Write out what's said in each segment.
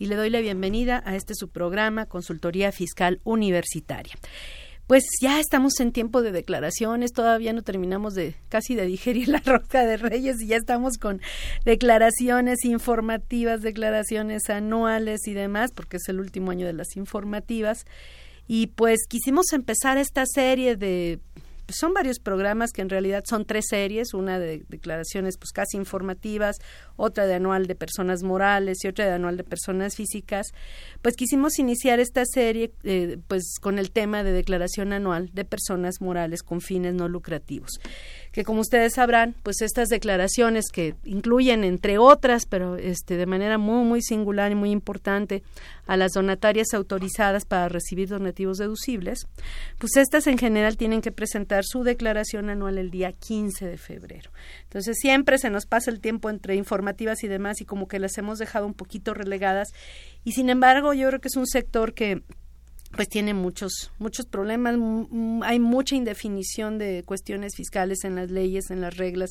y le doy la bienvenida a este su programa Consultoría Fiscal Universitaria. Pues ya estamos en tiempo de declaraciones, todavía no terminamos de casi de digerir la roca de Reyes y ya estamos con declaraciones informativas, declaraciones anuales y demás, porque es el último año de las informativas. Y pues quisimos empezar esta serie de son varios programas que en realidad son tres series, una de declaraciones pues casi informativas, otra de anual de personas morales y otra de anual de personas físicas, pues quisimos iniciar esta serie eh, pues con el tema de declaración anual de personas morales con fines no lucrativos que como ustedes sabrán, pues estas declaraciones que incluyen entre otras, pero este de manera muy muy singular y muy importante a las donatarias autorizadas para recibir donativos deducibles, pues estas en general tienen que presentar su declaración anual el día 15 de febrero. Entonces siempre se nos pasa el tiempo entre informativas y demás y como que las hemos dejado un poquito relegadas y sin embargo yo creo que es un sector que pues tiene muchos muchos problemas hay mucha indefinición de cuestiones fiscales en las leyes en las reglas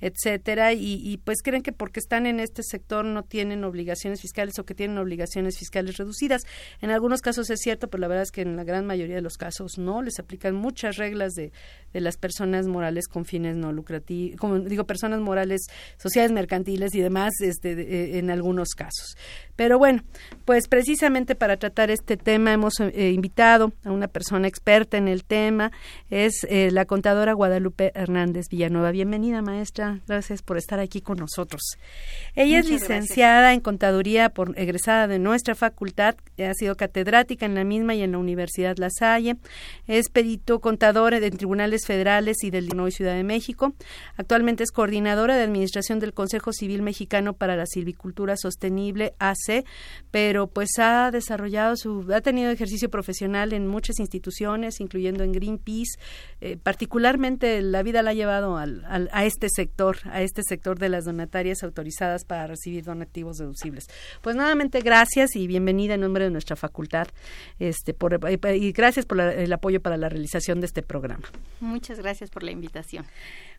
etcétera y, pues creen que porque están en este sector no tienen obligaciones fiscales o que tienen obligaciones fiscales reducidas. En algunos casos es cierto pero la verdad es que en la gran mayoría de los casos no les aplican muchas reglas de, de las personas morales con fines no lucrativos como digo personas morales sociales mercantiles y demás este eh, en algunos casos. Pero bueno pues precisamente para tratar este tema hemos eh, invitado a una persona experta en el tema, es eh, la contadora Guadalupe Hernández Villanueva. Bienvenida, maestra. Gracias por estar aquí con nosotros. Ella es licenciada en contaduría por egresada de nuestra facultad, ha sido catedrática en la misma y en la Universidad La Salle, es perito contador en tribunales federales y del Illinois Ciudad de México. Actualmente es coordinadora de administración del Consejo Civil Mexicano para la Silvicultura Sostenible AC, pero pues ha desarrollado su ha tenido ejercicio profesional en muchas instituciones, incluyendo en Greenpeace. Eh, particularmente la vida la ha llevado al, a este sector, a este sector de las donatarias autorizadas para recibir donativos deducibles. Pues nuevamente gracias y bienvenida en nombre de nuestra facultad este, por, y gracias por el apoyo para la realización de este programa. Muchas gracias por la invitación.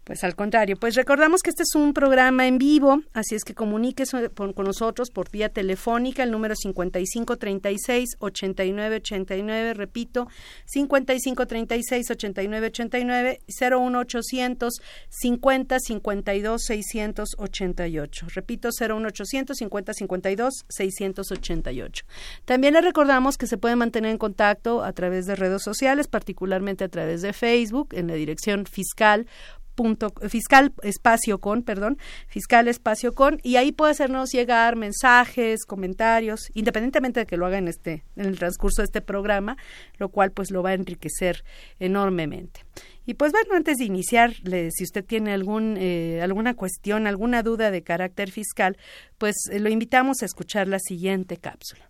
Pues al contrario, pues recordamos que este es un programa en vivo, así es que comuníquese con nosotros por vía telefónica, el número 5536-8989, repito, 5536-8989, 01800 50 52 688. Repito, 01800 50 52 688. También le recordamos que se puede mantener en contacto a través de redes sociales, particularmente a través de Facebook, en la dirección fiscal fiscal espacio con, perdón, fiscal espacio con, y ahí puede hacernos llegar mensajes, comentarios, independientemente de que lo haga en este, en el transcurso de este programa, lo cual pues lo va a enriquecer enormemente. Y pues bueno, antes de iniciar, si usted tiene algún, eh, alguna cuestión, alguna duda de carácter fiscal, pues eh, lo invitamos a escuchar la siguiente cápsula.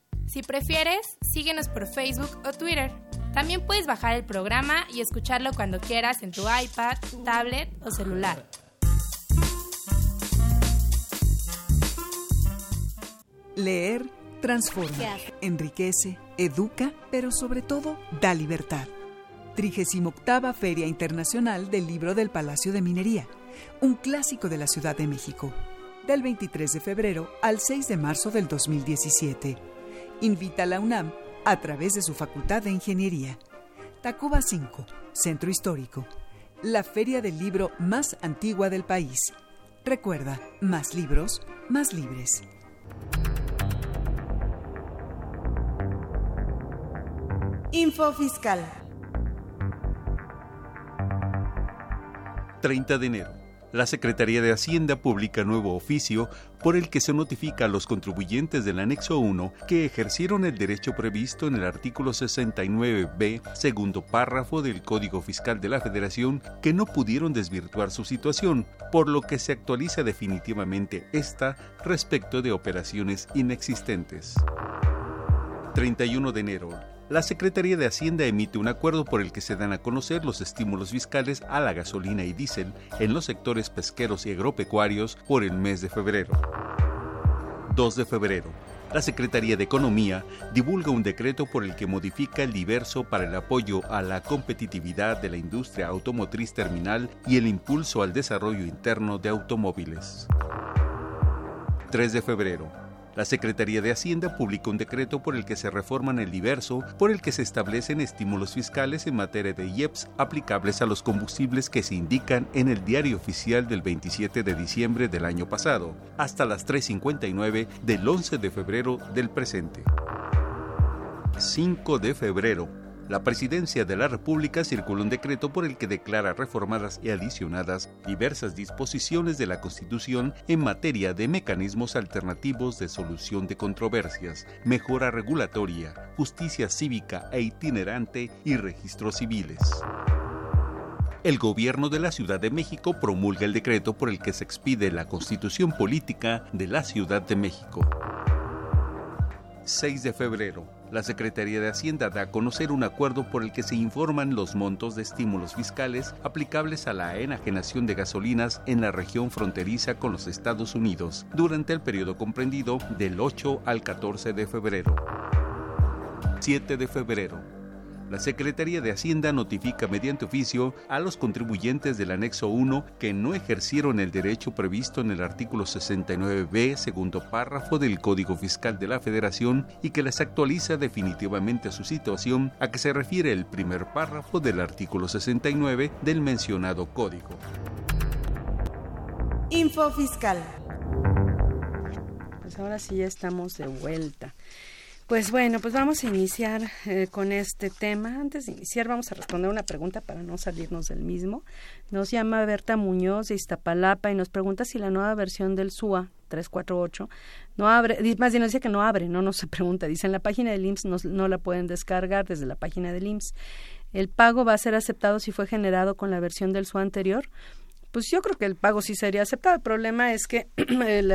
Si prefieres, síguenos por Facebook o Twitter. También puedes bajar el programa y escucharlo cuando quieras en tu iPad, tablet o celular. Leer transforma, enriquece, educa, pero sobre todo da libertad. 38 Feria Internacional del Libro del Palacio de Minería, un clásico de la Ciudad de México, del 23 de febrero al 6 de marzo del 2017 invita a la UNAM a través de su Facultad de Ingeniería. Tacuba 5, Centro Histórico, la feria del libro más antigua del país. Recuerda, más libros, más libres. Info Fiscal. 30 de enero. La Secretaría de Hacienda publica nuevo oficio por el que se notifica a los contribuyentes del anexo 1 que ejercieron el derecho previsto en el artículo 69b, segundo párrafo del Código Fiscal de la Federación, que no pudieron desvirtuar su situación, por lo que se actualiza definitivamente esta respecto de operaciones inexistentes. 31 de enero la Secretaría de Hacienda emite un acuerdo por el que se dan a conocer los estímulos fiscales a la gasolina y diésel en los sectores pesqueros y agropecuarios por el mes de febrero. 2 de febrero. La Secretaría de Economía divulga un decreto por el que modifica el diverso para el apoyo a la competitividad de la industria automotriz terminal y el impulso al desarrollo interno de automóviles. 3 de febrero la Secretaría de Hacienda publicó un decreto por el que se reforman el diverso, por el que se establecen estímulos fiscales en materia de IEPS aplicables a los combustibles que se indican en el diario oficial del 27 de diciembre del año pasado, hasta las 3.59 del 11 de febrero del presente. 5 de febrero la Presidencia de la República circuló un decreto por el que declara reformadas y adicionadas diversas disposiciones de la Constitución en materia de mecanismos alternativos de solución de controversias, mejora regulatoria, justicia cívica e itinerante y registros civiles. El gobierno de la Ciudad de México promulga el decreto por el que se expide la constitución política de la Ciudad de México. 6 de febrero la Secretaría de Hacienda da a conocer un acuerdo por el que se informan los montos de estímulos fiscales aplicables a la enajenación de gasolinas en la región fronteriza con los Estados Unidos durante el periodo comprendido del 8 al 14 de febrero. 7 de febrero la Secretaría de Hacienda notifica mediante oficio a los contribuyentes del anexo 1 que no ejercieron el derecho previsto en el artículo 69b, segundo párrafo del Código Fiscal de la Federación y que les actualiza definitivamente su situación a que se refiere el primer párrafo del artículo 69 del mencionado código. Info Fiscal. Pues ahora sí ya estamos de vuelta. Pues bueno, pues vamos a iniciar eh, con este tema. Antes de iniciar vamos a responder una pregunta para no salirnos del mismo. Nos llama Berta Muñoz de Iztapalapa y nos pregunta si la nueva versión del SUA 348 no abre, más bien nos dice que no abre, no nos pregunta, dice en la página del IMSS no, no la pueden descargar desde la página del IMSS. El pago va a ser aceptado si fue generado con la versión del SUA anterior pues yo creo que el pago sí sería aceptado. El problema es que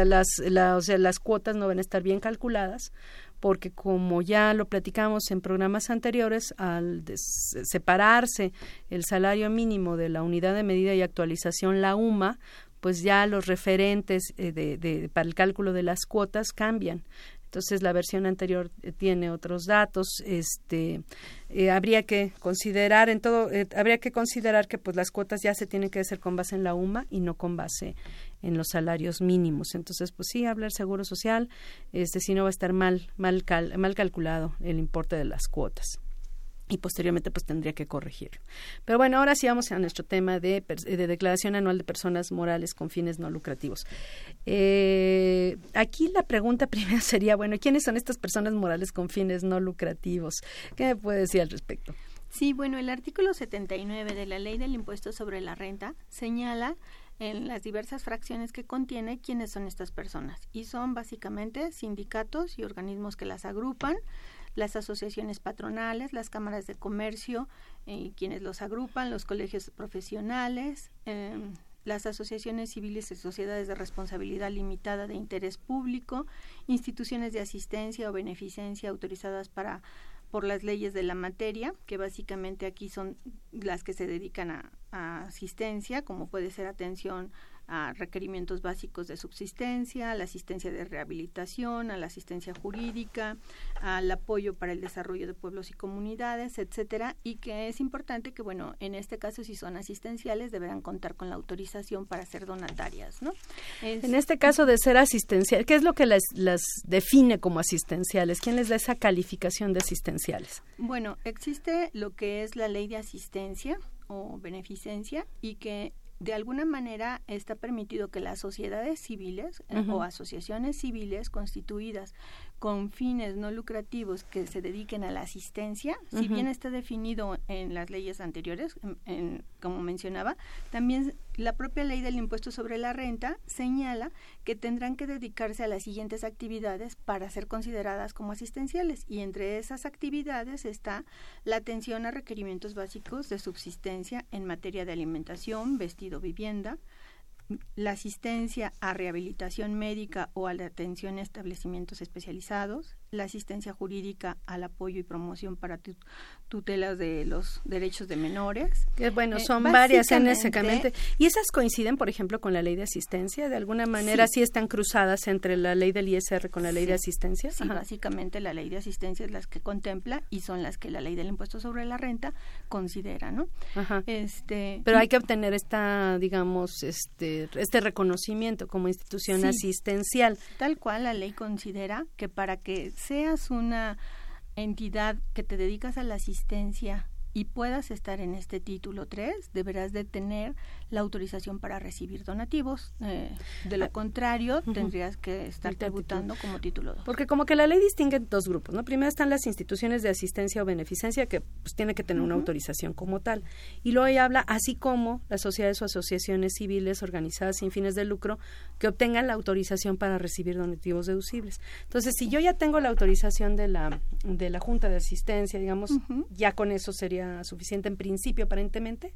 las, o sea, las cuotas no van a estar bien calculadas porque como ya lo platicamos en programas anteriores, al separarse el salario mínimo de la unidad de medida y actualización, la UMA, pues ya los referentes eh, de, para el cálculo de las cuotas cambian. Entonces la versión anterior eh, tiene otros datos. Este eh, habría que considerar en todo, habría que considerar que pues las cuotas ya se tienen que hacer con base en la UMA y no con base en los salarios mínimos. Entonces, pues sí, hablar seguro social, este, si no va a estar mal, mal, mal calculado el importe de las cuotas y posteriormente pues tendría que corregirlo. Pero bueno, ahora sí vamos a nuestro tema de, de declaración anual de personas morales con fines no lucrativos. Eh, aquí la pregunta primera sería, bueno, ¿quiénes son estas personas morales con fines no lucrativos? ¿Qué me puede decir al respecto? Sí, bueno, el artículo 79 de la Ley del Impuesto sobre la Renta señala en las diversas fracciones que contiene quiénes son estas personas. Y son básicamente sindicatos y organismos que las agrupan, las asociaciones patronales, las cámaras de comercio, eh, quienes los agrupan, los colegios profesionales, em, las asociaciones civiles y sociedades de responsabilidad limitada de interés público, instituciones de asistencia o beneficencia autorizadas para por las leyes de la materia, que básicamente aquí son las que se dedican a, asistencia, como puede ser atención a requerimientos básicos de subsistencia, a la asistencia de rehabilitación, a la asistencia jurídica, al apoyo para el desarrollo de pueblos y comunidades, etcétera, y que es importante que, bueno, en este caso si son asistenciales deberán contar con la autorización para ser donatarias, ¿no? En este caso de ser asistencial, ¿qué es lo que las, las define como asistenciales? ¿Quién les da esa calificación de asistenciales? Bueno, existe lo que es la ley de asistencia o beneficencia y que de alguna manera está permitido que las sociedades civiles eh, o asociaciones civiles constituidas con fines no lucrativos que se dediquen a la asistencia, si bien está definido en las leyes anteriores, en, como mencionaba, también la propia ley del impuesto sobre la renta señala que tendrán que dedicarse a las siguientes actividades para ser consideradas como asistenciales y entre esas actividades está la atención a requerimientos básicos de subsistencia en materia de alimentación, vestido, vivienda, la asistencia a rehabilitación médica o a la atención a establecimientos especializados, la asistencia jurídica al apoyo y promoción para tutelas de los derechos de menores. Que bueno, eh, son varias en básicamente. ¿Y esas coinciden, por ejemplo, con la ley de asistencia? ¿De alguna manera sí, están cruzadas entre la ley del ISR con la ley de asistencia? Sí, básicamente la ley de asistencia es las que contempla y son las que la ley del impuesto sobre la renta considera, ¿no? Ajá. Este, Pero hay que obtener esta, digamos, este, este reconocimiento como institución asistencial. Tal cual la ley considera que para que seas una entidad que te dedicas a la asistencia y puedas estar en este título 3, deberás de tener la autorización para recibir donativos. Eh, de lo ah, contrario, tendrías que estar tributando como título 2. Porque como que la ley distingue dos grupos, ¿no? Primero están las instituciones de asistencia o beneficencia que pues tiene que tener una autorización como tal. Y luego ella habla así como las sociedades o asociaciones civiles organizadas sin fines de lucro que obtengan la autorización para recibir donativos deducibles. Entonces, si yo ya tengo la autorización de la de la Junta de Asistencia, digamos, ya con eso sería suficiente en principio aparentemente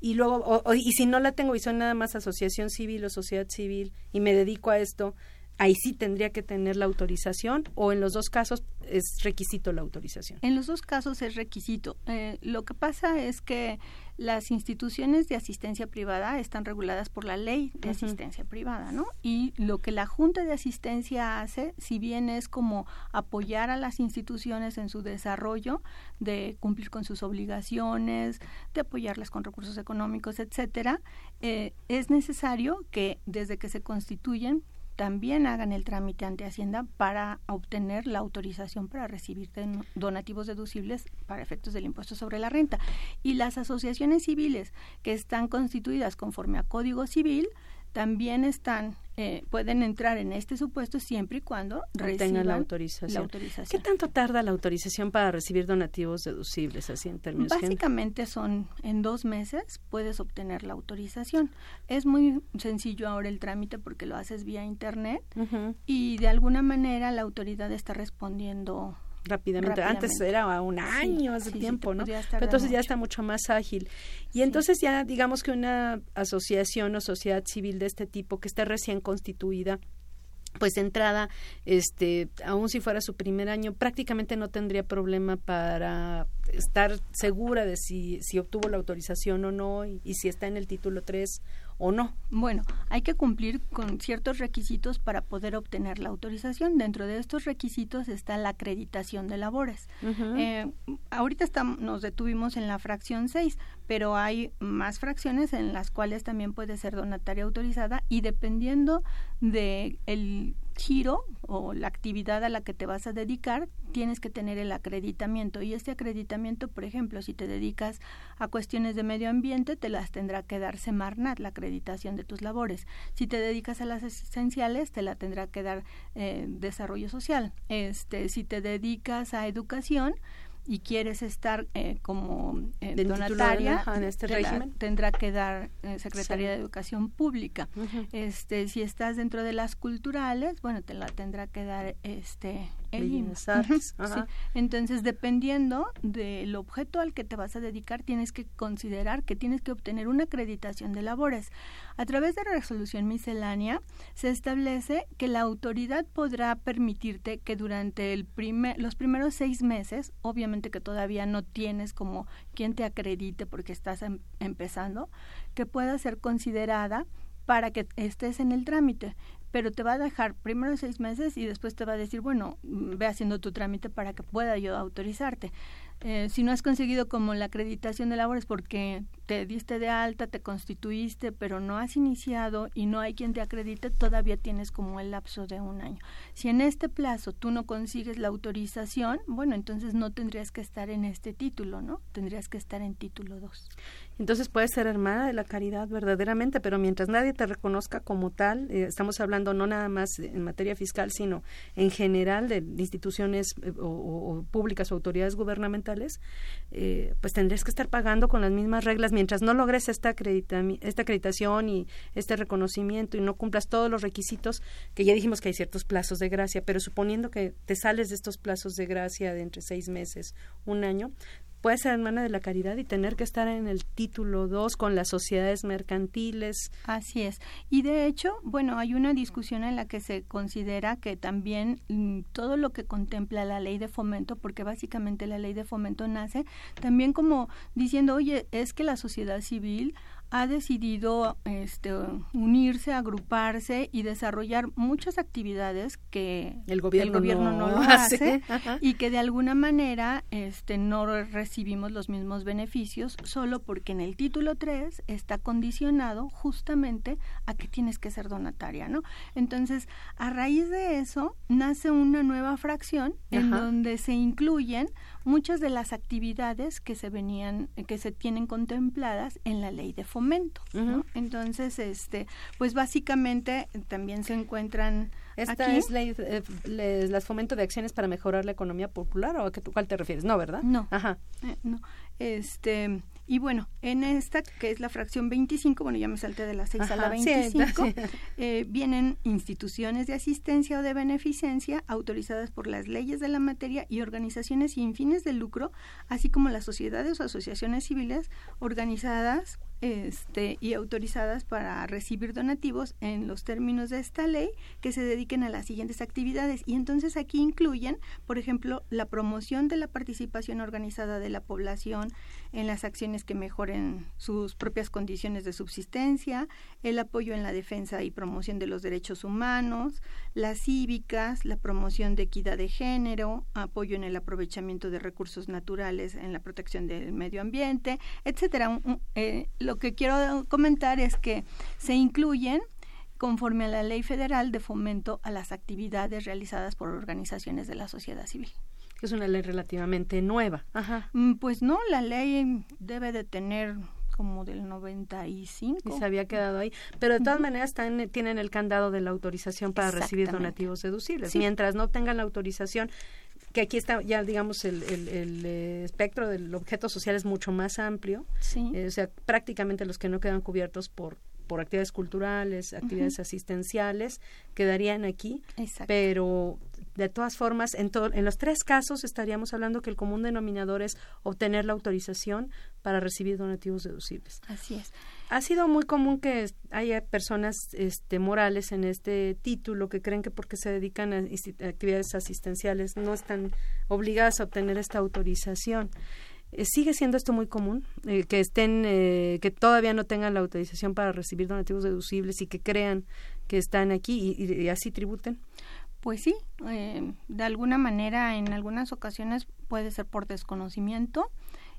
y luego y si no la tengo y soy nada más asociación civil o sociedad civil y me dedico a esto ahí sí tendría que tener la autorización o en los dos casos es requisito la autorización. En los dos casos es requisito. Eh, lo que pasa es que las instituciones de asistencia privada están reguladas por la ley de asistencia privada, ¿no? Y lo que la Junta de Asistencia hace, si bien es como apoyar a las instituciones en su desarrollo, de cumplir con sus obligaciones, de apoyarlas con recursos económicos, etcétera, eh, es necesario que desde que se constituyen también hagan el trámite ante Hacienda para obtener la autorización para recibir donativos deducibles para efectos del impuesto sobre la renta. Y las asociaciones civiles que están constituidas conforme a Código Civil también están eh, pueden entrar en este supuesto siempre y cuando reciban la autorización. ¿Qué tanto tarda la autorización para recibir donativos deducibles así en términos Básicamente son en dos meses puedes obtener la autorización. Es muy sencillo ahora el trámite porque lo haces vía internet y de alguna manera la autoridad está respondiendo Rápidamente. Antes era un año, hace tiempo, ¿no? Pero entonces ya está mucho más ágil. Y entonces ya digamos que una asociación o sociedad civil de este tipo que esté recién constituida, pues de entrada, este, aun si fuera su primer año, prácticamente no tendría problema para estar segura de si, si obtuvo la autorización o no y, y si está en el título 3 o no? Bueno, hay que cumplir con ciertos requisitos para poder obtener la autorización. Dentro de estos requisitos está la acreditación de labores. Eh, ahorita estamos, nos detuvimos en la fracción 6, pero hay más fracciones en las cuales también puede ser donataria autorizada y dependiendo de el giro o la actividad a la que te vas a dedicar, tienes que tener el acreditamiento. Y este acreditamiento, por ejemplo, si te dedicas a cuestiones de medio ambiente, te las tendrá que dar Semarnat, la acreditación de tus labores. Si te dedicas a las esenciales, te la tendrá que dar eh, desarrollo social. Este, si te dedicas a educación, y quieres estar eh, como eh, donataria en este régimen. tendrá que dar eh, Secretaría de Educación Pública. Este si estás dentro de las culturales bueno te la tendrá que dar este el Entonces, dependiendo del objeto al que te vas a dedicar, tienes que considerar que tienes que obtener una acreditación de labores. A través de resolución miscelánea, se establece que la autoridad podrá permitirte que durante el primer, los primeros seis meses, obviamente que todavía no tienes como quien te acredite porque estás em, empezando, que pueda ser considerada para que estés en el trámite pero te va a dejar primero seis meses y después te va a decir, bueno, mm, ve haciendo tu trámite para que pueda yo autorizarte. Eh, si no has conseguido como la acreditación de labores porque te diste de alta, te constituiste, pero no has iniciado y no hay quien te acredite, todavía tienes como el lapso de un año. Si en este plazo tú no consigues la autorización, bueno, entonces no tendrías que estar en este título, ¿no? Tendrías que estar en título 2. Entonces puedes ser hermana de la caridad verdaderamente, pero mientras nadie te reconozca como tal, eh, estamos hablando no nada más en materia fiscal, sino en general de instituciones eh, o, públicas o autoridades gubernamentales, eh, pues tendrías que estar pagando con las mismas reglas. Mientras no logres esta, esta acreditación y este reconocimiento y no cumplas todos los requisitos, que ya dijimos que hay ciertos plazos de gracia, pero suponiendo que te sales de estos plazos de gracia de entre seis meses, un año, puedes ser hermana de la caridad y tener que estar en el título 2 con las sociedades mercantiles. Así es. Y de hecho, bueno, hay una discusión en la que se considera que también mm, todo lo que contempla la ley de fomento, porque básicamente la ley de fomento nace también como diciendo, oye, es que la sociedad civil ha decidido este, unirse, agruparse y desarrollar muchas actividades que el gobierno, no, lo hace, y que de alguna manera este, no recibimos los mismos beneficios solo porque en el título 3 está condicionado justamente a que tienes que ser donataria, ¿no? Entonces, a raíz de eso nace una nueva fracción en donde se incluyen muchas de las actividades que se venían, que se tienen contempladas en la ley de fomento. Entonces, este, pues básicamente también se encuentran esta es ley, eh, las fomento de acciones para mejorar la economía popular o a qué, cuál te refieres, no, ¿verdad? No. Ajá. Eh, no. Este, y bueno, en esta, que es la fracción 25, bueno, ya me salté de la 6 a la 25, eh, vienen instituciones de asistencia o de beneficencia autorizadas por las leyes de la materia y organizaciones sin fines de lucro, así como las sociedades o asociaciones civiles organizadas este, y autorizadas para recibir donativos en los términos de esta ley que se dediquen a las siguientes actividades. Y entonces aquí incluyen, por ejemplo, la promoción de la participación organizada de la población en las acciones que mejoren sus propias condiciones de subsistencia, el apoyo en la defensa y promoción de los derechos humanos, las cívicas, la promoción de equidad de género, apoyo en el aprovechamiento de recursos naturales, en la protección del medio ambiente, etcétera. Eh, que quiero comentar es que se incluyen conforme a la Ley Federal de Fomento a las actividades realizadas por organizaciones de la sociedad civil. Es una ley relativamente nueva. Ajá. Mm, pues no, la ley debe de tener como del 95. Y se había quedado ahí. Pero de todas maneras están, tienen el candado de la autorización para recibir donativos deducibles. Mientras no tengan la autorización, que aquí está ya digamos el, el, eh, espectro del objeto social es mucho más amplio. Eh, o sea prácticamente los que no quedan cubiertos por por actividades culturales actividades asistenciales quedarían aquí. Pero de todas formas en en los tres casos estaríamos hablando que el común denominador es obtener la autorización para recibir donativos deducibles. Así es ha sido muy común que haya personas este, morales en este título que creen que porque se dedican a actividades asistenciales no están obligadas a obtener esta autorización. Eh, sigue siendo esto muy común eh, que estén eh, que todavía no tengan la autorización para recibir donativos deducibles y que crean que están aquí y, así tributen. Pues sí, de alguna manera en algunas ocasiones puede ser por desconocimiento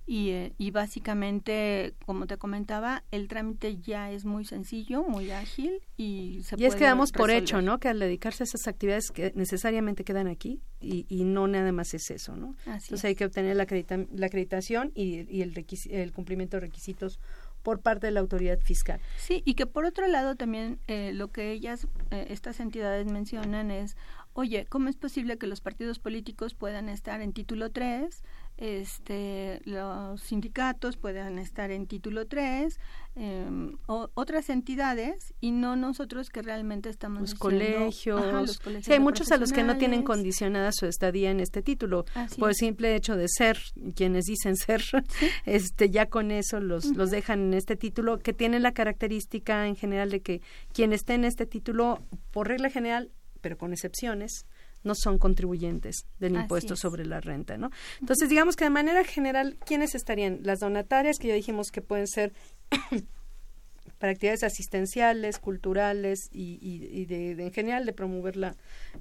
y, eh, y, básicamente, como te comentaba, el trámite ya es muy sencillo, muy ágil y se y es que damos por hecho, ¿no? Que al dedicarse a esas actividades que necesariamente quedan aquí y, y no nada más es eso, ¿no? Entonces hay que obtener la, la acreditación y, y el, el cumplimiento de requisitos por parte de la autoridad fiscal. Sí, y que por otro lado también eh, lo que ellas, eh, estas entidades mencionan es, oye, ¿cómo es posible que los partidos políticos puedan estar en título 3 este, los sindicatos puedan estar en título 3, em, otras entidades y no nosotros que realmente estamos los, colegios. Sí, hay muchos a los que no tienen condicionada su estadía en este título por el simple hecho de ser quienes dicen ser, este ya con eso los, los dejan en este título que tiene la característica en general de que quien esté en este título por regla general pero con excepciones no son contribuyentes del impuesto sobre la renta, ¿no? Entonces, digamos que de manera general, ¿quiénes estarían? Las donatarias, que ya dijimos que pueden ser para actividades asistenciales, culturales y, de, en general de promover la,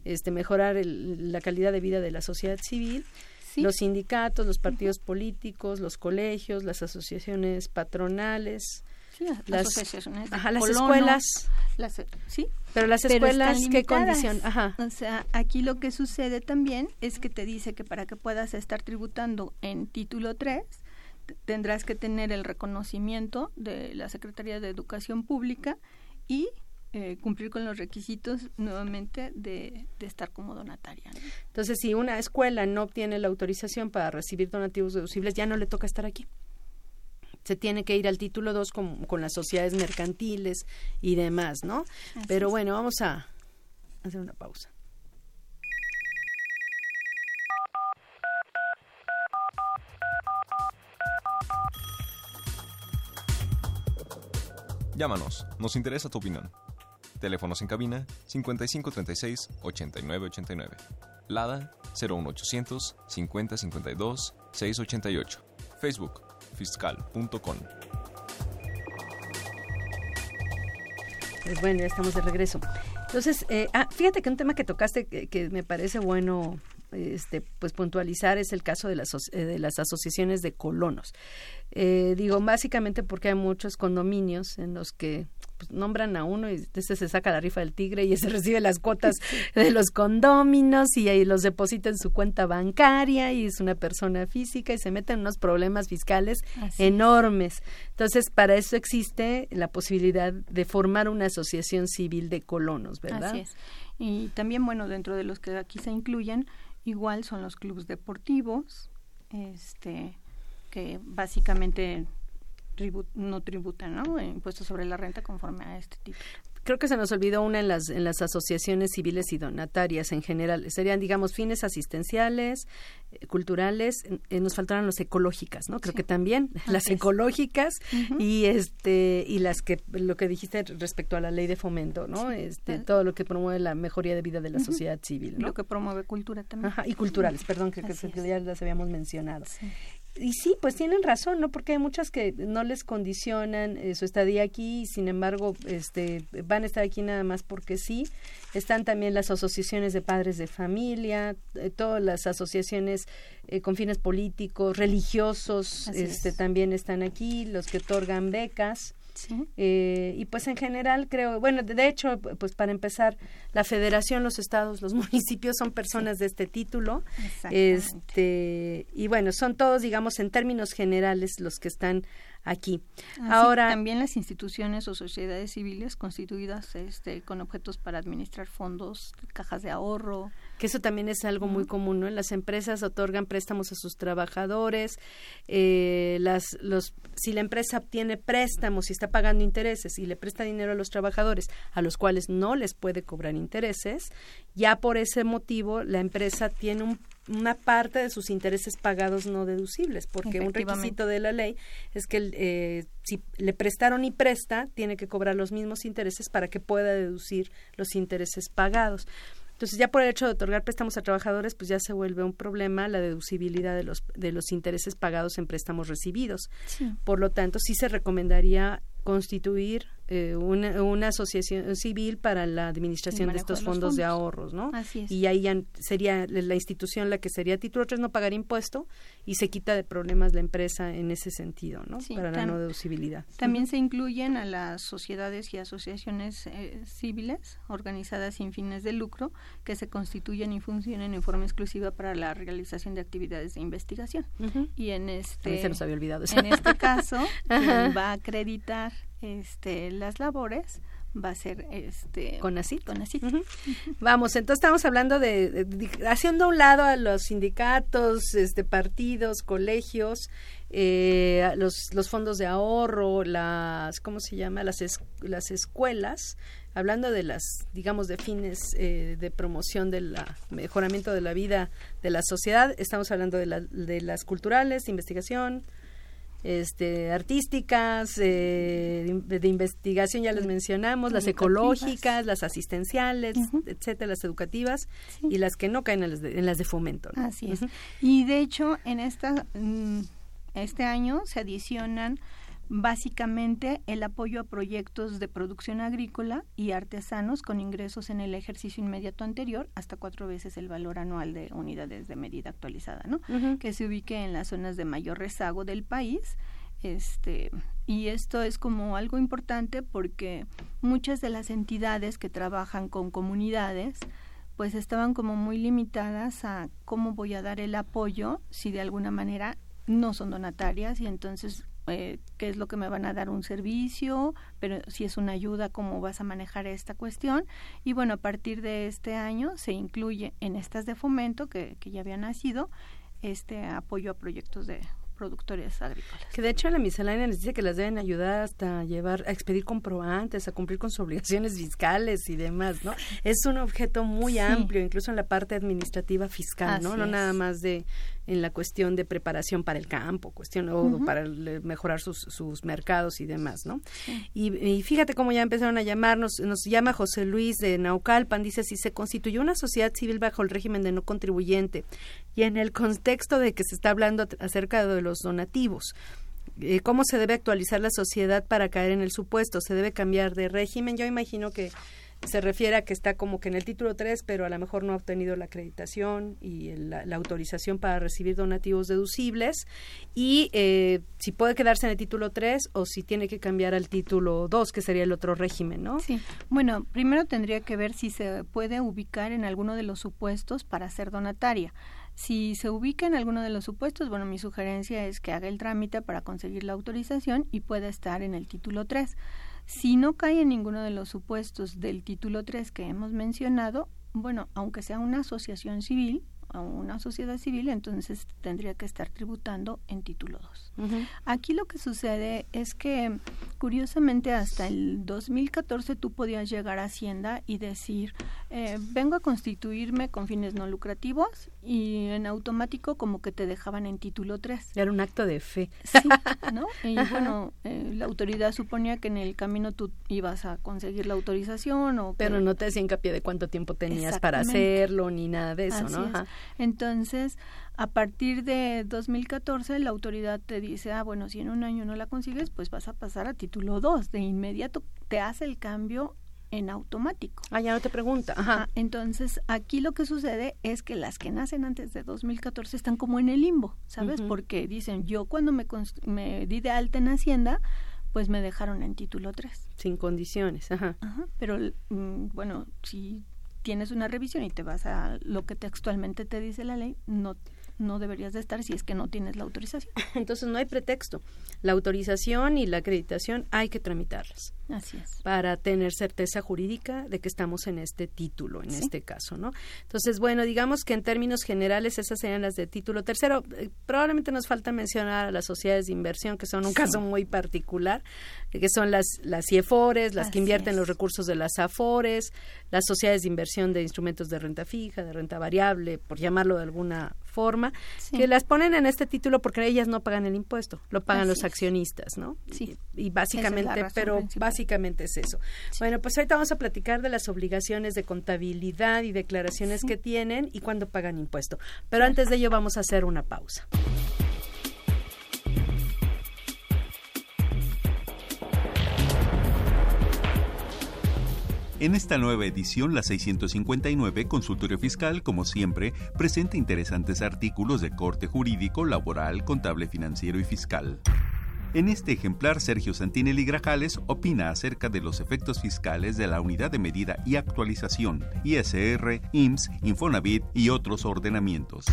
este, mejorar la calidad de vida de la sociedad civil. Los sindicatos, los partidos políticos, los colegios, las asociaciones patronales, las, asociaciones ajá, las escuelas. sí, pero las escuelas, ¿qué condición? Ajá. O sea, aquí lo que sucede también es que te dice que para que puedas estar tributando en título 3, tendrás que tener el reconocimiento de la Secretaría de Educación Pública y eh, cumplir con los requisitos nuevamente de, estar como donataria. Entonces, si una escuela no obtiene la autorización para recibir donativos deducibles, ya no le toca estar aquí. Se tiene que ir al título 2 con, con las sociedades mercantiles y demás, ¿no? Pero bueno, vamos a hacer una pausa. Llámanos, nos interesa tu opinión. Teléfonos en cabina 5536 8989. Lada 01800 5052 688. Facebook fiscal.com. Pues bueno, ya estamos de regreso. Entonces, eh, ah, fíjate que un tema que tocaste que me parece bueno este, pues puntualizar es el caso de las, eh, asociaciones de colonos. Eh, digo, básicamente porque hay muchos condominios en los que pues, nombran a uno y entonces se saca la rifa del tigre y se recibe las cuotas de los condóminos y ahí los deposita en su cuenta bancaria y es una persona física y se meten en unos problemas fiscales enormes. Entonces, para eso existe la posibilidad de formar una asociación civil de colonos, ¿verdad? Así es. Y también, bueno, dentro de los que aquí se incluyen, Igual son los clubes deportivos, este, que básicamente no tributan, ¿no? Impuestos sobre la renta conforme a este tipo creo que se nos olvidó una en las, en las asociaciones civiles y donatarias en general. Serían, digamos, fines asistenciales, eh, culturales, eh, nos faltaron las ecológicas, ¿no? Creo que también las ecológicas y este y las que lo que dijiste respecto a la ley de fomento, ¿no? Este todo lo que promueve la mejoría de vida de la sociedad civil, ¿no? Lo que promueve cultura también. Ajá, y culturales, perdón, que, que, ya las habíamos mencionado y sí, pues tienen razón, ¿no? Porque hay muchas que no les condicionan eh, su estadía aquí y sin embargo este, van a estar aquí nada más porque sí. Están también las asociaciones de padres de familia, eh, todas las asociaciones eh, con fines políticos, religiosos, este, también están aquí, los que otorgan becas. Eh, y pues en general creo, bueno, de hecho, pues para empezar, la federación, los estados, los municipios son personas de este título. Este, y bueno, son todos, digamos, en términos generales los que están aquí. Ahora también las instituciones o sociedades civiles constituidas este, con objetos para administrar fondos, cajas de ahorro, que eso también es algo muy común, ¿no? Las empresas otorgan préstamos a sus trabajadores, eh, las, los, si la empresa obtiene préstamos y está pagando intereses y le presta dinero a los trabajadores a los cuales no les puede cobrar intereses, ya por ese motivo la empresa tiene un una parte de sus intereses pagados no deducibles, porque un requisito de la ley es que eh, si le prestaron y presta, tiene que cobrar los mismos intereses para que pueda deducir los intereses pagados. Entonces, ya por el hecho de otorgar préstamos a trabajadores, pues ya se vuelve un problema la deducibilidad de los, de los intereses pagados en préstamos recibidos. Por lo tanto, sí se recomendaría constituir eh, una, una, asociación civil para la administración de estos fondos, de ahorros, ¿no? Así es. Y ahí ya sería la institución la que sería título 3 no pagar impuesto y se quita de problemas la empresa en ese sentido, ¿no? para la no deducibilidad. También se incluyen a las sociedades y asociaciones eh, civiles organizadas sin fines de lucro que se constituyen y funcionen en forma exclusiva para la realización de actividades de investigación. Y en este se nos había olvidado eso. En este caso, va a acreditar este, las labores va a ser este con así con así vamos entonces estamos hablando de, haciendo a un lado a los sindicatos este partidos colegios eh, los los fondos de ahorro las cómo se llama las las escuelas hablando de las digamos de fines eh, de promoción del mejoramiento de la vida de la sociedad. Estamos hablando de, la, de las culturales de investigación este, artísticas, eh, de, investigación ya les mencionamos, las ecológicas, las asistenciales, etcétera, las educativas y las que no caen en las de, en las de fomento. Así es. Y de hecho, en esta, mm, este año se adicionan básicamente el apoyo a proyectos de producción agrícola y artesanos con ingresos en el ejercicio inmediato anterior hasta cuatro veces el valor anual de unidades de medida actualizada, ¿no? Que se ubique en las zonas de mayor rezago del país. Este, y esto es como algo importante porque muchas de las entidades que trabajan con comunidades pues estaban como muy limitadas a cómo voy a dar el apoyo si de alguna manera no son donatarias y entonces eh, qué es lo que me van a dar un servicio, pero si es una ayuda, cómo vas a manejar esta cuestión. Y bueno, a partir de este año se incluye en estas de fomento que, que ya había nacido este apoyo a proyectos de productores agrícolas. Que de hecho la miscelánea les dice que las deben ayudar hasta llevar a expedir comprobantes, a cumplir con sus obligaciones fiscales y demás, ¿no? Es un objeto muy amplio, incluso en la parte administrativa fiscal, ¿no? No nada más de en la cuestión de preparación para el campo, cuestión o para mejorar sus, sus, mercados y demás, ¿no? Y, fíjate cómo ya empezaron a llamarnos, nos llama José Luis de Naucalpan, dice, si se constituyó una sociedad civil bajo el régimen de no contribuyente y en el contexto de que se está hablando acerca de los donativos, eh, ¿cómo se debe actualizar la sociedad para caer en el supuesto? ¿Se debe cambiar de régimen? Yo imagino que se refiere a que está como que en el título 3, pero a lo mejor no ha obtenido la acreditación y la, autorización para recibir donativos deducibles y eh, si puede quedarse en el título 3 o si tiene que cambiar al título 2, que sería el otro régimen, ¿no? Sí. Bueno, primero tendría que ver si se puede ubicar en alguno de los supuestos para ser donataria. Si se ubica en alguno de los supuestos, bueno, mi sugerencia es que haga el trámite para conseguir la autorización y pueda estar en el título 3. Si no cae en ninguno de los supuestos del título 3 que hemos mencionado, bueno, aunque sea una asociación civil, a una sociedad civil, entonces tendría que estar tributando en título 2. Aquí lo que sucede es que, curiosamente, hasta el 2014 tú podías llegar a Hacienda y decir, eh, vengo a constituirme con fines no lucrativos y en automático como que te dejaban en título 3. Era un acto de fe. Sí, ¿no? Y bueno, eh, la autoridad suponía que en el camino tú ibas a conseguir la autorización o... Pero no te hacía hincapié de cuánto tiempo tenías para hacerlo ni nada de eso, ¿no? Entonces, a partir de 2014, la autoridad te dice, ah, bueno, si en un año no la consigues, pues vas a pasar a título 2. De inmediato te hace el cambio en automático. Ah, ya no te pregunta. Ajá. entonces, aquí lo que sucede es que las que nacen antes de 2014 están como en el limbo, ¿sabes? Porque dicen, yo cuando me, me di de alta en Hacienda, pues me dejaron en título 3. Sin condiciones, ajá. Ajá, pero mm, bueno, si tienes una revisión y te vas a lo que textualmente te dice la ley, no no deberías de estar si es que no tienes la autorización. Entonces no hay pretexto. La autorización y la acreditación hay que tramitarlas. Así es. Para tener certeza jurídica de que estamos en este título, en este caso, ¿no? Entonces, bueno, digamos que en términos generales esas serían las de título tercero. Eh, probablemente nos falta mencionar a las sociedades de inversión, que son un caso muy particular, que son las, las CIEFORES, las que invierten los recursos de las AFORES, las sociedades de inversión de instrumentos de renta fija, de renta variable, por llamarlo de alguna forma, que las ponen en este título porque ellas no pagan el impuesto, lo pagan los accionistas, ¿no? Sí. Y, básicamente, pero básicamente es eso. Bueno, pues ahorita vamos a platicar de las obligaciones de contabilidad y declaraciones que tienen y cuándo pagan impuesto. Pero antes de ello vamos a hacer una pausa. En esta nueva edición, la 659, Consultorio Fiscal, como siempre, presenta interesantes artículos de corte jurídico, laboral, contable, financiero y fiscal. En este ejemplar, Sergio Santinelli Grajales opina acerca de los efectos fiscales de la Unidad de Medida y Actualización, ISR, IMSS, Infonavit y otros ordenamientos.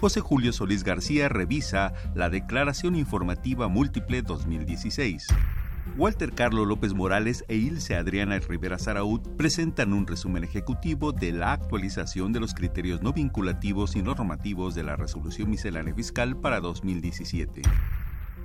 José Julio Solís García revisa la Declaración Informativa Múltiple 2016. Walter Carlos López Morales e Ilse Adriana Rivera Saraud presentan un resumen ejecutivo de la actualización de los criterios no vinculativos y normativos de la Resolución Miscelánea Fiscal para 2017.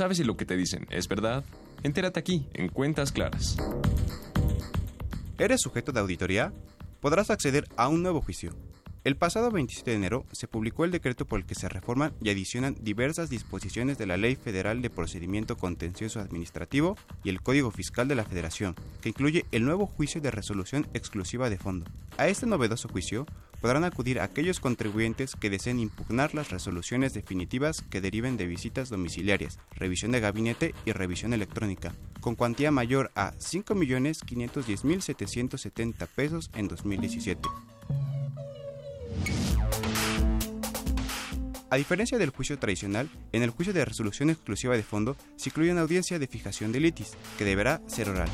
¿Sabes si lo que te dicen es verdad? Entérate aquí, en Cuentas Claras. ¿Eres sujeto de auditoría? Podrás acceder a un nuevo juicio. El pasado 27 de enero se publicó el decreto por el que se reforman y adicionan diversas disposiciones de la Ley Federal de Procedimiento Contencioso Administrativo y el Código Fiscal de la Federación, que incluye el nuevo juicio de resolución exclusiva de fondo. A este novedoso juicio podrán acudir aquellos contribuyentes que deseen impugnar las resoluciones definitivas que deriven de visitas domiciliarias, revisión de gabinete y revisión electrónica, con cuantía mayor a 5.510.770 pesos en 2017. A diferencia del juicio tradicional, en el juicio de resolución exclusiva de fondo se incluye una audiencia de fijación de litis, que deberá ser oral.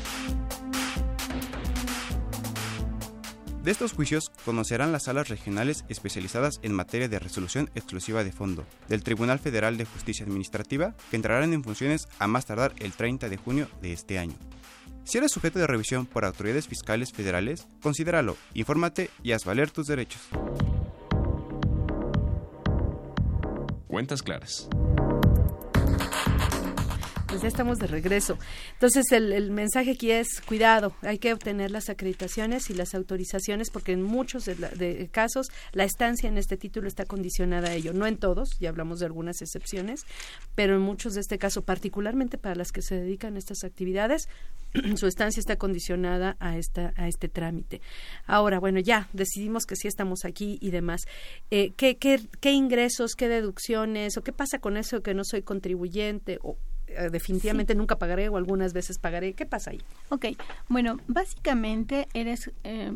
De estos juicios conocerán las salas regionales especializadas en materia de resolución exclusiva de fondo del Tribunal Federal de Justicia Administrativa, que entrarán en funciones a más tardar el 30 de junio de este año. Si eres sujeto de revisión por autoridades fiscales federales, considéralo, infórmate y haz valer tus derechos. Cuentas claras. Pues ya estamos de regreso. Entonces el, mensaje aquí es cuidado, hay que obtener las acreditaciones y las autorizaciones porque en muchos de, casos la estancia en este título está condicionada a ello. No en todos, ya hablamos de algunas excepciones, pero en muchos de este caso, particularmente para las que se dedican a estas actividades, su estancia está condicionada a esta a este trámite. Ahora, bueno, ya decidimos que sí estamos aquí y demás. Eh, ¿qué, qué, qué ingresos, qué deducciones o qué pasa con eso que no soy contribuyente eh, definitivamente nunca pagaré o algunas veces pagaré. ¿Qué pasa ahí? Ok, bueno, básicamente eres eh,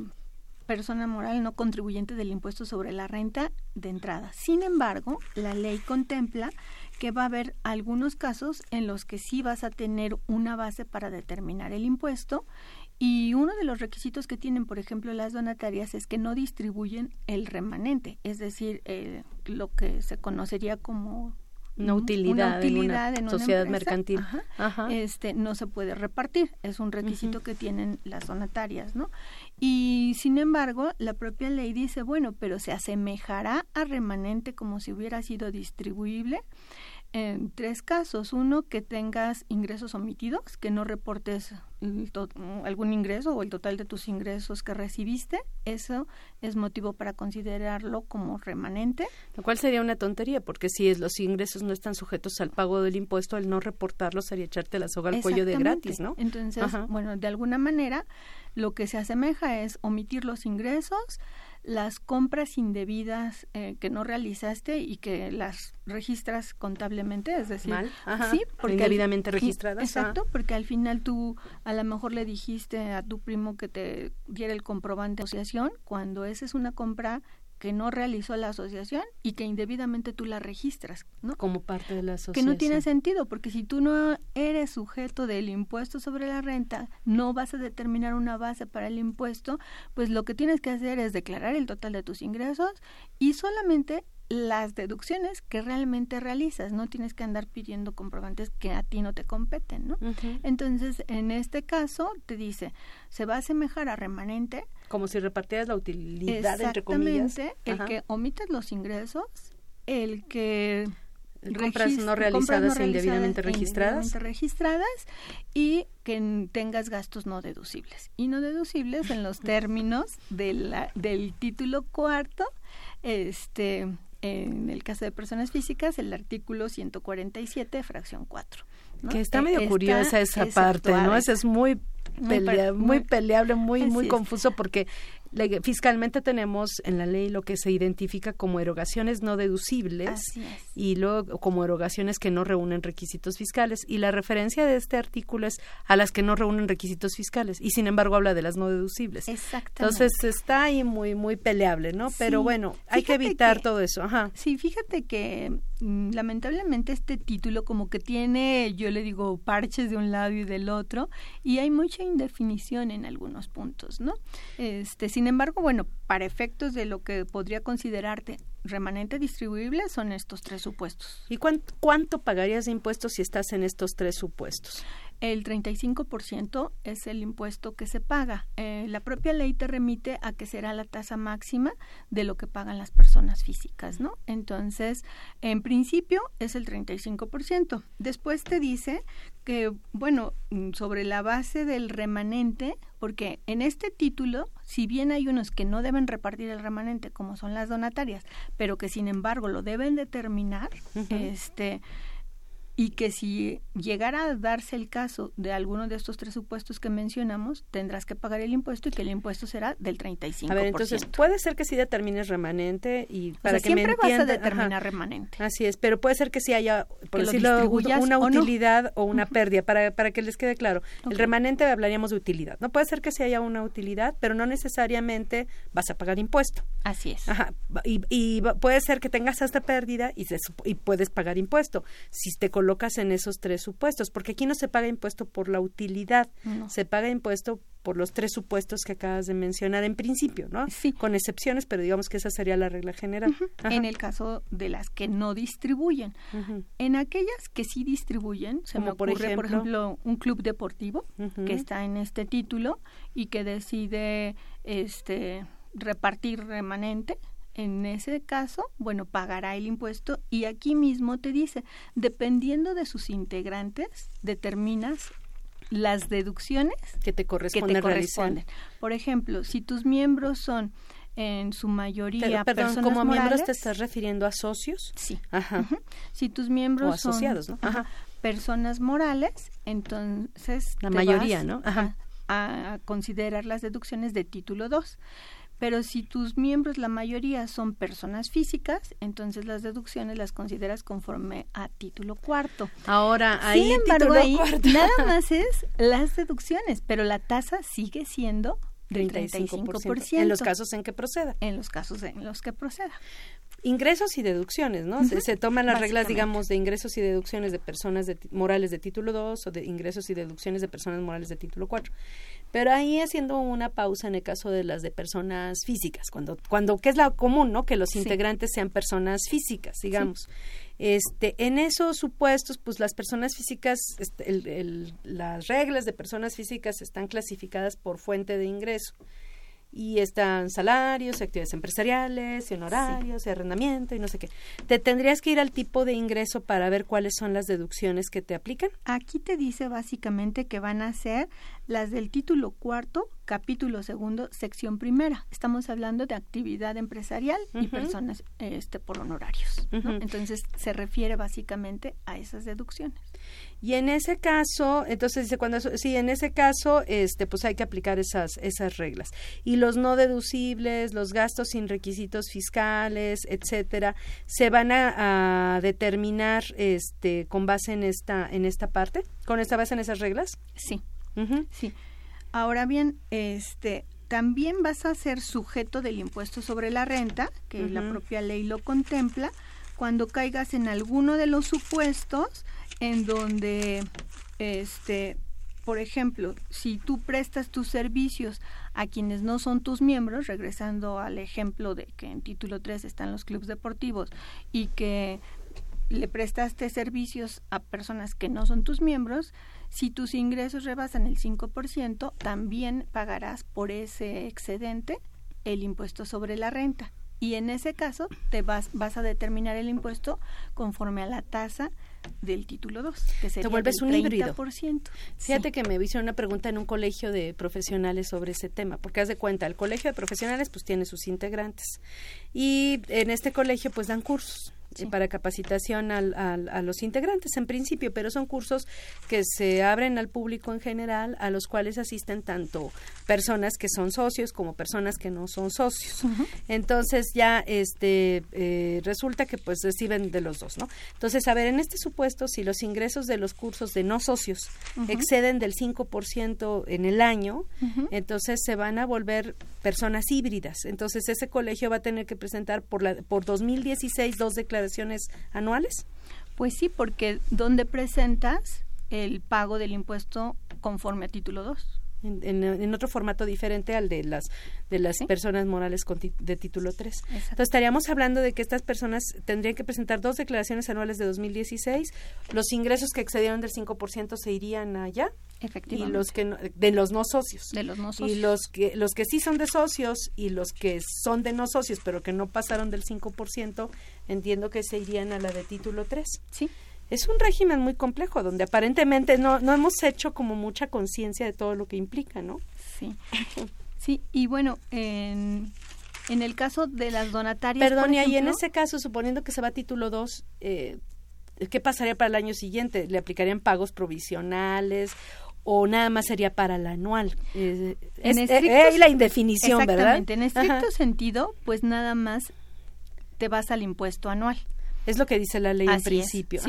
persona moral no contribuyente del impuesto sobre la renta de entrada. Sin embargo, la ley contempla que va a haber algunos casos en los que sí vas a tener una base para determinar el impuesto y uno de los requisitos que tienen, por ejemplo, las donatarias es que no distribuyen el remanente, es decir, eh, lo que se conocería como una utilidad, en una sociedad mercantil. este no se puede repartir es un requisito que tienen las donatarias no y sin embargo la propia ley dice bueno pero se asemejará a remanente como si hubiera sido distribuible en tres casos. Uno, que tengas ingresos omitidos, que no reportes algún ingreso o el total de tus ingresos que recibiste. Eso es motivo para considerarlo como remanente. Lo cual sería una tontería, porque si los ingresos no están sujetos al pago del impuesto, al no reportarlos sería echarte la soga al cuello de gratis, ¿no? Entonces, bueno, de alguna manera, lo que se asemeja es omitir los ingresos, las compras indebidas eh, que no realizaste y que las registras contablemente, es decir, sí, porque indebidamente registradas. Exacto, porque al final tú a lo mejor le dijiste a tu primo que te diera el comprobante de asociación cuando esa es una compra que no realizó la asociación y que indebidamente tú la registras, ¿no? Como parte de la asociación. Que no tiene sentido, porque si tú no eres sujeto del impuesto sobre la renta, no vas a determinar una base para el impuesto, pues lo que tienes que hacer es declarar el total de tus ingresos y solamente las deducciones que realmente realizas, no tienes que andar pidiendo comprobantes que a ti no te competen, ¿no? Entonces, en este caso, te dice, se va a asemejar a remanente. Como si repartieras la utilidad, entre comillas. el que omites los ingresos, el que compras no realizadas e indebidamente registradas. registradas y que tengas gastos no deducibles. Y no deducibles en los términos de la, del título cuarto este en el caso de personas físicas, el artículo 147, fracción 4. Que está medio curiosa esa parte, ¿no? Esa es muy, muy, peleable, muy, muy confuso porque fiscalmente tenemos en la ley lo que se identifica como erogaciones no deducibles y luego como erogaciones que no reúnen requisitos fiscales y la referencia de este artículo es a las que no reúnen requisitos fiscales y sin embargo habla de las no deducibles. Entonces está ahí muy muy peleable, ¿no? Pero bueno, hay que evitar todo eso. Ajá. Sí, fíjate que mm, lamentablemente este título como que tiene, yo le digo, parches de un lado y del otro y hay mucha indefinición en algunos puntos, ¿no? Este, sin embargo, bueno, para efectos de lo que podría considerarte remanente distribuible son estos tres supuestos. ¿Y cuánto, pagarías de impuestos si estás en estos tres supuestos? El 35% es el impuesto que se paga. Eh, la propia ley te remite a que será la tasa máxima de lo que pagan las personas físicas, ¿no? Entonces, en principio es el 35%. Después te dice que, bueno, mm, sobre la base del remanente, porque en este título, si bien hay unos que no deben repartir el remanente, como son las donatarias, pero que sin embargo lo deben determinar, este y que si llegara a darse el caso de alguno de estos tres supuestos que mencionamos, tendrás que pagar el impuesto y que el impuesto será del 35%. A ver, entonces puede ser que sí determines remanente y para que siempre me vas a determinar remanente. Así es, pero puede ser que sí haya, por decirlo, una utilidad o, una pérdida, para, para que les quede claro. El remanente hablaríamos de utilidad. No puede ser que sí haya una utilidad, pero no necesariamente vas a pagar impuesto. Así es. Ajá. Y, y puede ser que tengas esta pérdida y, se, y puedes pagar impuesto. Si te colocas en esos tres supuestos, porque aquí no se paga impuesto por la utilidad, se paga impuesto por los tres supuestos que acabas de mencionar en principio, ¿no? Sí. Con excepciones, pero digamos que esa sería la regla general. En el caso de las que no distribuyen. En aquellas que sí distribuyen, se me ocurre, por ejemplo, por ejemplo, un club deportivo que está en este título y que decide este repartir remanente, en ese caso, bueno, pagará el impuesto y aquí mismo te dice, dependiendo de sus integrantes, determinas las deducciones que te corresponden. Por ejemplo, si tus miembros son en su mayoría perdón, personas como morales, miembros te estás refiriendo a socios sí Ajá. si tus miembros o asociados son ¿no? Ajá. personas morales entonces la te mayoría vas no Ajá. A, a considerar las deducciones de título 2 pero si tus miembros, la mayoría, son personas físicas, entonces las deducciones las consideras conforme a título cuarto. Ahora, ahí Sin embargo, ahí cuarto. nada más es las deducciones, pero la tasa sigue siendo del 35%. En los casos en que proceda. En los casos en los que proceda. Ingresos y deducciones, ¿no? se, se toman las reglas, digamos, de ingresos y deducciones de personas de, morales de título 2 o de ingresos y deducciones de personas morales de título 4. Pero ahí haciendo una pausa en el caso de las de personas físicas, cuando, cuando que es la común, ¿no? Que los Sí. integrantes sean personas físicas, digamos. Este, en esos supuestos, pues las personas físicas, este, el- el- las reglas de personas físicas están clasificadas por fuente de ingreso y están salarios, actividades empresariales, y honorarios, y arrendamiento y no sé qué. ¿Te tendrías que ir al tipo de ingreso para ver cuáles son las deducciones que te aplican? Aquí te dice básicamente que van a ser las del título cuarto, capítulo segundo, sección primera. Estamos hablando de actividad empresarial y personas este, por honorarios. Entonces se refiere básicamente a esas deducciones. Y en ese caso, entonces dice cuando sí, en ese caso, este, pues hay que aplicar esas esas reglas. Y los no deducibles, los gastos sin requisitos fiscales, etcétera, se van a, a determinar, este, con base en esta en esta parte, con esta base en esas reglas. Sí. Sí. Ahora bien, este también vas a ser sujeto del impuesto sobre la renta, que la propia ley lo contempla, cuando caigas en alguno de los supuestos en donde este por ejemplo, si tú prestas tus servicios a quienes no son tus miembros, regresando al ejemplo de que en título 3 están los clubes deportivos y que le prestaste servicios a personas que no son tus miembros, si tus ingresos rebasan el 5%, también pagarás por ese excedente el impuesto sobre la renta. Y en ese caso te vas, vas a determinar el impuesto conforme a la tasa del título 2, que sería vuelves del un híbrido. 30%. Fíjate Sí. que me hicieron una pregunta en un colegio de profesionales sobre ese tema, porque haz de cuenta, el colegio de profesionales pues tiene sus integrantes y en este colegio pues dan cursos eh, para capacitación al- al- a los integrantes en principio, pero son cursos que se abren al público en general, a los cuales asisten tanto personas que son socios como personas que no son socios. Entonces ya este eh, resulta que pues reciben de los dos, ¿no? Entonces, a ver, en este supuesto, si los ingresos de los cursos de no socios exceden del 5% en el año, entonces se van a volver personas híbridas. Entonces, ese colegio va a tener que presentar por la por 2016 dos declaraciones anuales. Pues sí, porque donde presentas el pago del impuesto conforme a título 2. En, otro formato diferente al de las de las personas morales con de título 3. Entonces estaríamos hablando de que estas personas tendrían que presentar dos declaraciones anuales de 2016, los ingresos que excedieron del 5% se irían allá y los que de los no socios. De los no socios. Y los que los que sí son de socios y los que son de no socios, pero que no pasaron del 5%, entiendo que se irían a la de título 3. Sí es un régimen muy complejo donde aparentemente no, no hemos hecho como mucha conciencia de todo lo que implica, ¿no? Sí. Sí, y bueno, en, en el caso de las donatarias. Perdón, y en ese caso, suponiendo que se va a título 2, eh, ¿qué pasaría para el año siguiente? ¿Le aplicarían pagos provisionales o nada más sería para el anual? Eh, en es, eh, la indefinición, exactamente, En estricto sentido, pues nada más te vas al impuesto anual. Es lo que dice la ley en principio.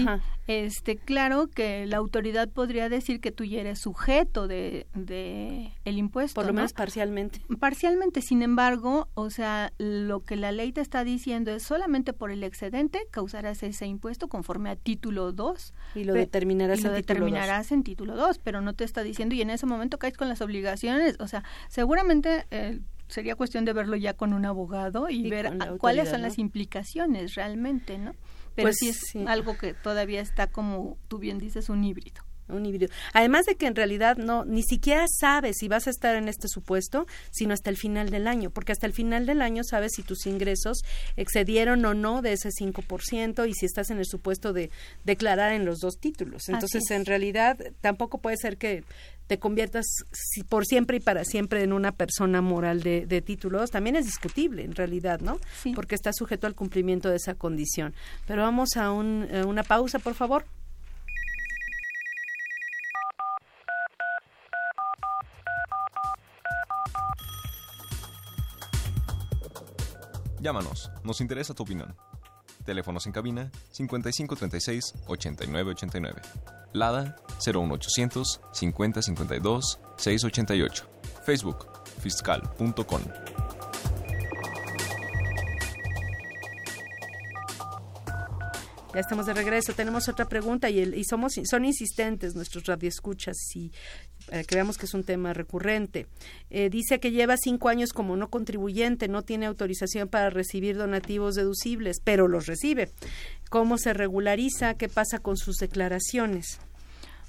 Este, claro que la autoridad podría decir que tú ya eres sujeto de, de el impuesto. Por lo menos parcialmente. Parcialmente, sin embargo, o sea, lo que la ley te está diciendo es solamente por el excedente causarás ese impuesto conforme a título 2. Y lo determinarás, y lo determinarás en título 2, pero no te está diciendo y en ese momento caes con las obligaciones. O sea, seguramente eh, sería cuestión de verlo ya con un abogado y, ver cuáles son las implicaciones realmente, ¿no? Pero pues, sí es algo que todavía está como tú bien dices un híbrido un híbrido. Además de que en realidad no ni siquiera sabes si vas a estar en este supuesto, sino hasta el final del año, porque hasta el final del año sabes si tus ingresos excedieron o no de ese 5% y si estás en el supuesto de declarar en los dos títulos. Entonces, en realidad tampoco puede ser que te conviertas por siempre y para siempre en una persona moral de, de títulos, también es discutible en realidad, ¿no? Porque está sujeto al cumplimiento de esa condición. Pero vamos a, un, a una pausa, por favor. Llámanos, nos interesa tu opinión. Teléfonos en cabina 5536 8989. Lada 01800 5052 688. Facebook fiscal.com. Ya estamos de regreso. Tenemos otra pregunta y, somos son insistentes nuestros radioescuchas y para que veamos que es un tema recurrente. Eh, dice que lleva cinco años como no contribuyente, no tiene autorización para recibir donativos deducibles, pero los recibe. ¿Cómo se regulariza? ¿Qué pasa con sus declaraciones?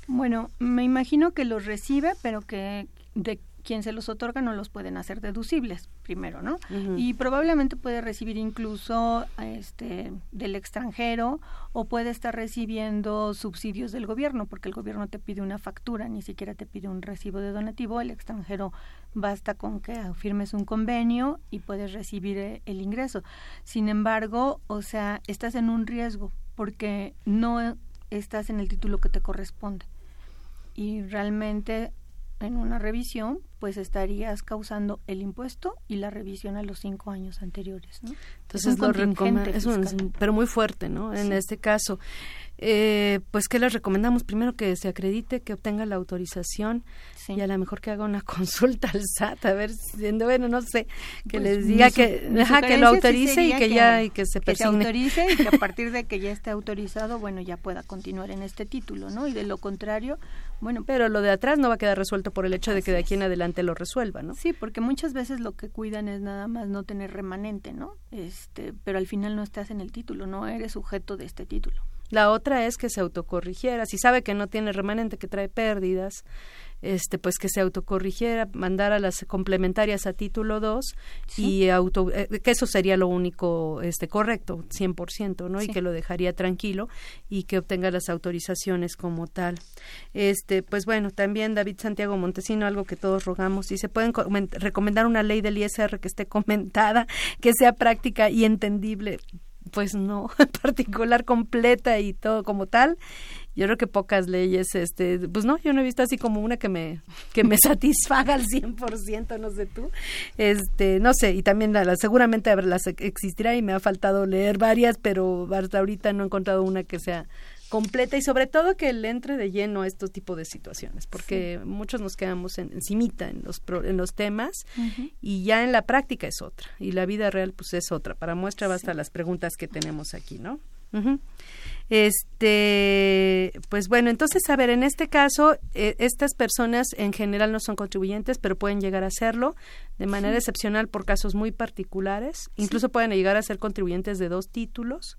Bueno, me imagino que los recibe, pero que de quien se los otorga no los pueden hacer deducibles primero, ¿no? Y probablemente puede recibir incluso este del extranjero o puede estar recibiendo subsidios del gobierno porque el gobierno te pide una factura, ni siquiera te pide un recibo de donativo, el extranjero basta con que firmes un convenio y puedes recibir eh, el ingreso. Sin embargo, o sea, estás en un riesgo porque no estás en el título que te corresponde. Y realmente en una revisión, pues estarías causando el impuesto y la revisión a los cinco años anteriores. ¿no? Entonces, lo es pero muy fuerte, ¿no? En este caso. Eh, pues, ¿qué les recomendamos? Primero que se acredite, que obtenga la autorización y a lo mejor que haga una consulta al SAT, a ver, siendo bueno, no sé, que pues, les diga que, deja que lo autorice y que, ya y que se que se autorice y que a partir de que ya esté autorizado, bueno, ya pueda continuar en este título, ¿no? Y de lo contrario, bueno. Pero lo de atrás no va a quedar resuelto por el hecho de que de aquí en adelante lo resuelva, ¿no? Sí, porque muchas veces lo que cuidan es nada más no tener remanente, ¿no? Este, pero al final no estás en el título, no eres sujeto de este título. La otra es que se autocorrigiera. Si sabe que no tiene remanente, que trae pérdidas, este pues que se autocorrigiera, mandara las complementarias a título 2 y auto eh, que eso sería lo único este correcto, 100%, ¿no? Y que lo dejaría tranquilo y que obtenga las autorizaciones como tal. Este, pues bueno, también David Santiago Montesino algo que todos rogamos y se pueden recomendar una ley del ISR que esté comentada, que sea práctica y entendible pues no, en particular completa y todo como tal. Yo creo que pocas leyes, este, pues no, yo no he visto así como una que me, que me satisfaga al 100%, no sé tú. Este, no sé, y también la, seguramente las existirá y me ha faltado leer varias, pero hasta ahorita no he encontrado una que sea completa y sobre todo que le entre de lleno a estos tipos de situaciones, porque muchos nos quedamos en, encimita en los, en los temas y ya en la práctica es otra y la vida real pues es otra. Para muestra basta las preguntas que tenemos aquí, ¿no? Este, pues bueno, entonces, a ver, en este caso, eh, estas personas en general no son contribuyentes, pero pueden llegar a serlo de manera excepcional por casos muy particulares. Incluso pueden llegar a ser contribuyentes de dos títulos.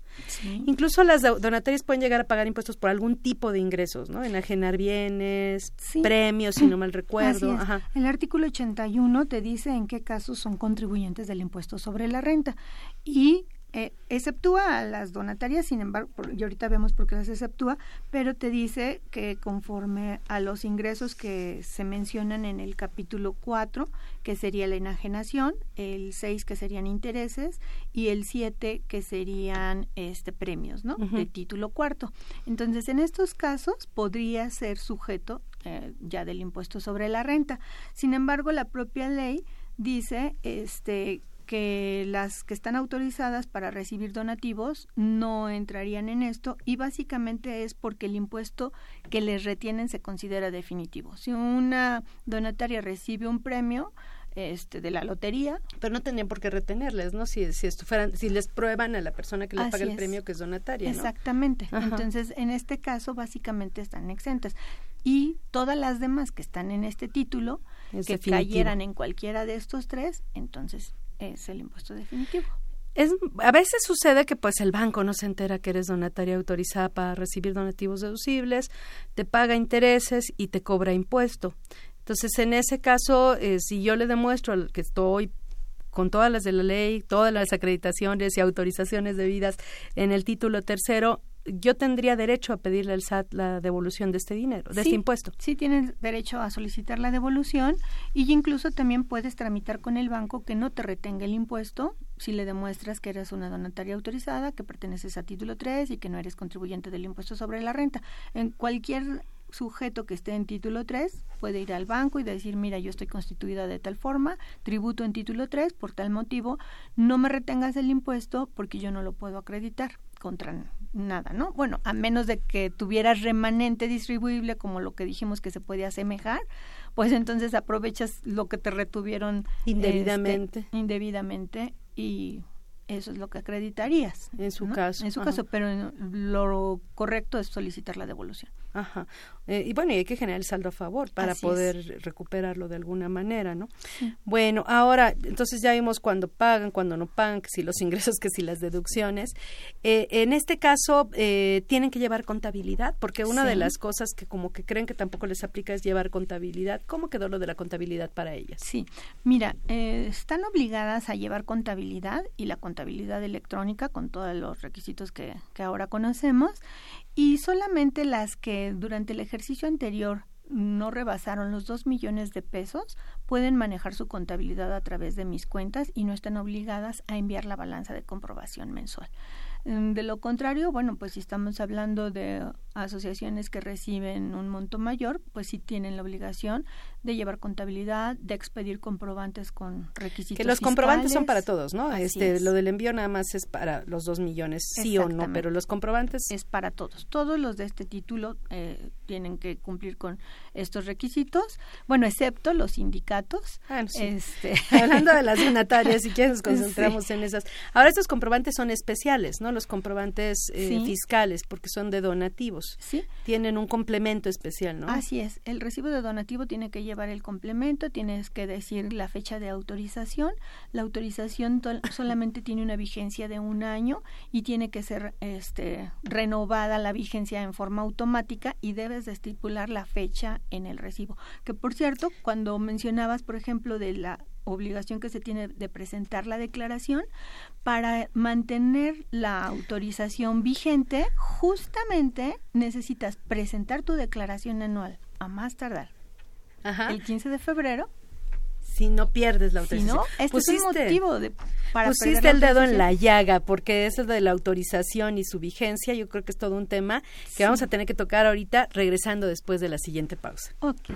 Incluso las donatarias pueden llegar a pagar impuestos por algún tipo de ingresos, ¿no? Enajenar bienes, premios, si no mal recuerdo. El artículo 81 te dice en qué casos son contribuyentes del impuesto sobre la renta y eh, exceptúa a las donatarias, sin embargo, y ahorita vemos por qué las exceptúa, pero te dice que conforme a los ingresos que se mencionan en el capítulo 4, que sería la enajenación, el 6 que serían intereses y el 7 que serían este premios, ¿no? De título cuarto. Entonces, en estos casos podría ser sujeto eh, ya del impuesto sobre la renta. Sin embargo, la propia ley dice este que las que están autorizadas para recibir donativos no entrarían en esto y básicamente es porque el impuesto que les retienen se considera definitivo. Si una donataria recibe un premio, este, de la lotería. Pero no tendrían por qué retenerles, ¿no? Si, si, si les prueban a la persona que les paga el premio que es donataria. Exactamente. Entonces, en este caso, básicamente están exentas. Y todas las demás que están en este título, que cayeran en cualquiera de estos tres, entonces es el impuesto definitivo. Es, a veces sucede que pues el banco no se entera que eres donataria autorizada para recibir donativos deducibles, te paga intereses y te cobra impuesto. Entonces, en ese caso, eh, si yo le demuestro que estoy con todas las de la ley, todas las acreditaciones y autorizaciones debidas en el título tercero, yo tendría derecho a pedirle al SAT la devolución de este dinero, de este impuesto. Sí, tienes derecho a solicitar la devolución y incluso también puedes tramitar con el banco que no te retenga el impuesto si le demuestras que eres una donataria autorizada, que perteneces a título 3 y que no eres contribuyente del impuesto sobre la renta. En cualquier sujeto que esté en título 3 puede ir al banco y decir, mira, yo estoy constituida de tal forma, tributo en título 3, por tal motivo, no me retengas el impuesto porque yo no lo puedo acreditar contra nada, ¿no? Bueno, a menos de que tuvieras remanente distribuible como lo que dijimos que se puede asemejar, pues entonces aprovechas lo que te retuvieron indebidamente, este, indebidamente y eso es lo que acreditarías. En su caso. En su caso, pero lo correcto es solicitar la devolución. Ajá. Eh, y bueno, y hay que generar el saldo a favor para poder recuperarlo de alguna manera, ¿no? Bueno, ahora, entonces ya vimos cuando pagan, cuando no pagan, que si los ingresos, que si las deducciones. Eh, en este caso, eh, tienen que llevar contabilidad, porque una de las cosas que como que creen que tampoco les aplica es llevar contabilidad. ¿Cómo quedó lo de la contabilidad para ellas? Sí, mira, están obligadas a llevar contabilidad y la contabilidad electrónica con todos los requisitos que, que ahora conocemos y solamente las que durante el ejercicio anterior no rebasaron los dos millones de pesos pueden manejar su contabilidad a través de mis cuentas y no están obligadas a enviar la balanza de comprobación mensual. Mm, de lo contrario, bueno, pues si estamos hablando de asociaciones que reciben un monto mayor, pues sí tienen la obligación de llevar contabilidad, de expedir comprobantes con requisitos. Que los comprobantes son para todos, ¿no? este, lo del envío nada más es para los dos millones, sí o no, pero los comprobantes es para todos. Todos los de este título eh, tienen que cumplir con estos requisitos, bueno, excepto los sindicatos. Ah, este... Hablando de las donatarias, si quieres nos concentramos en esas. Ahora estos comprobantes son especiales, ¿no? Los comprobantes eh, fiscales, porque son de donativos. Sí. Tienen un complemento especial, ¿no? Así es. El recibo de donativo tiene que llevar el complemento, tienes que decir la fecha de autorización. La autorización solamente tiene una vigencia de un año y tiene que ser este, renovada la vigencia en forma automática y debes de estipular la fecha en el recibo. Que por cierto, cuando mencionabas, por ejemplo, de la obligación que se tiene de presentar la declaración para mantener la autorización vigente, justamente necesitas presentar tu declaración anual a más tardar el 15 de febrero. Si no pierdes la autorización. Si no, este es un motivo de, para pusiste el dedo en la llaga, porque eso de la autorización y su vigencia, yo creo que es todo un tema que vamos a tener que tocar ahorita, regresando después de la siguiente pausa. Okay.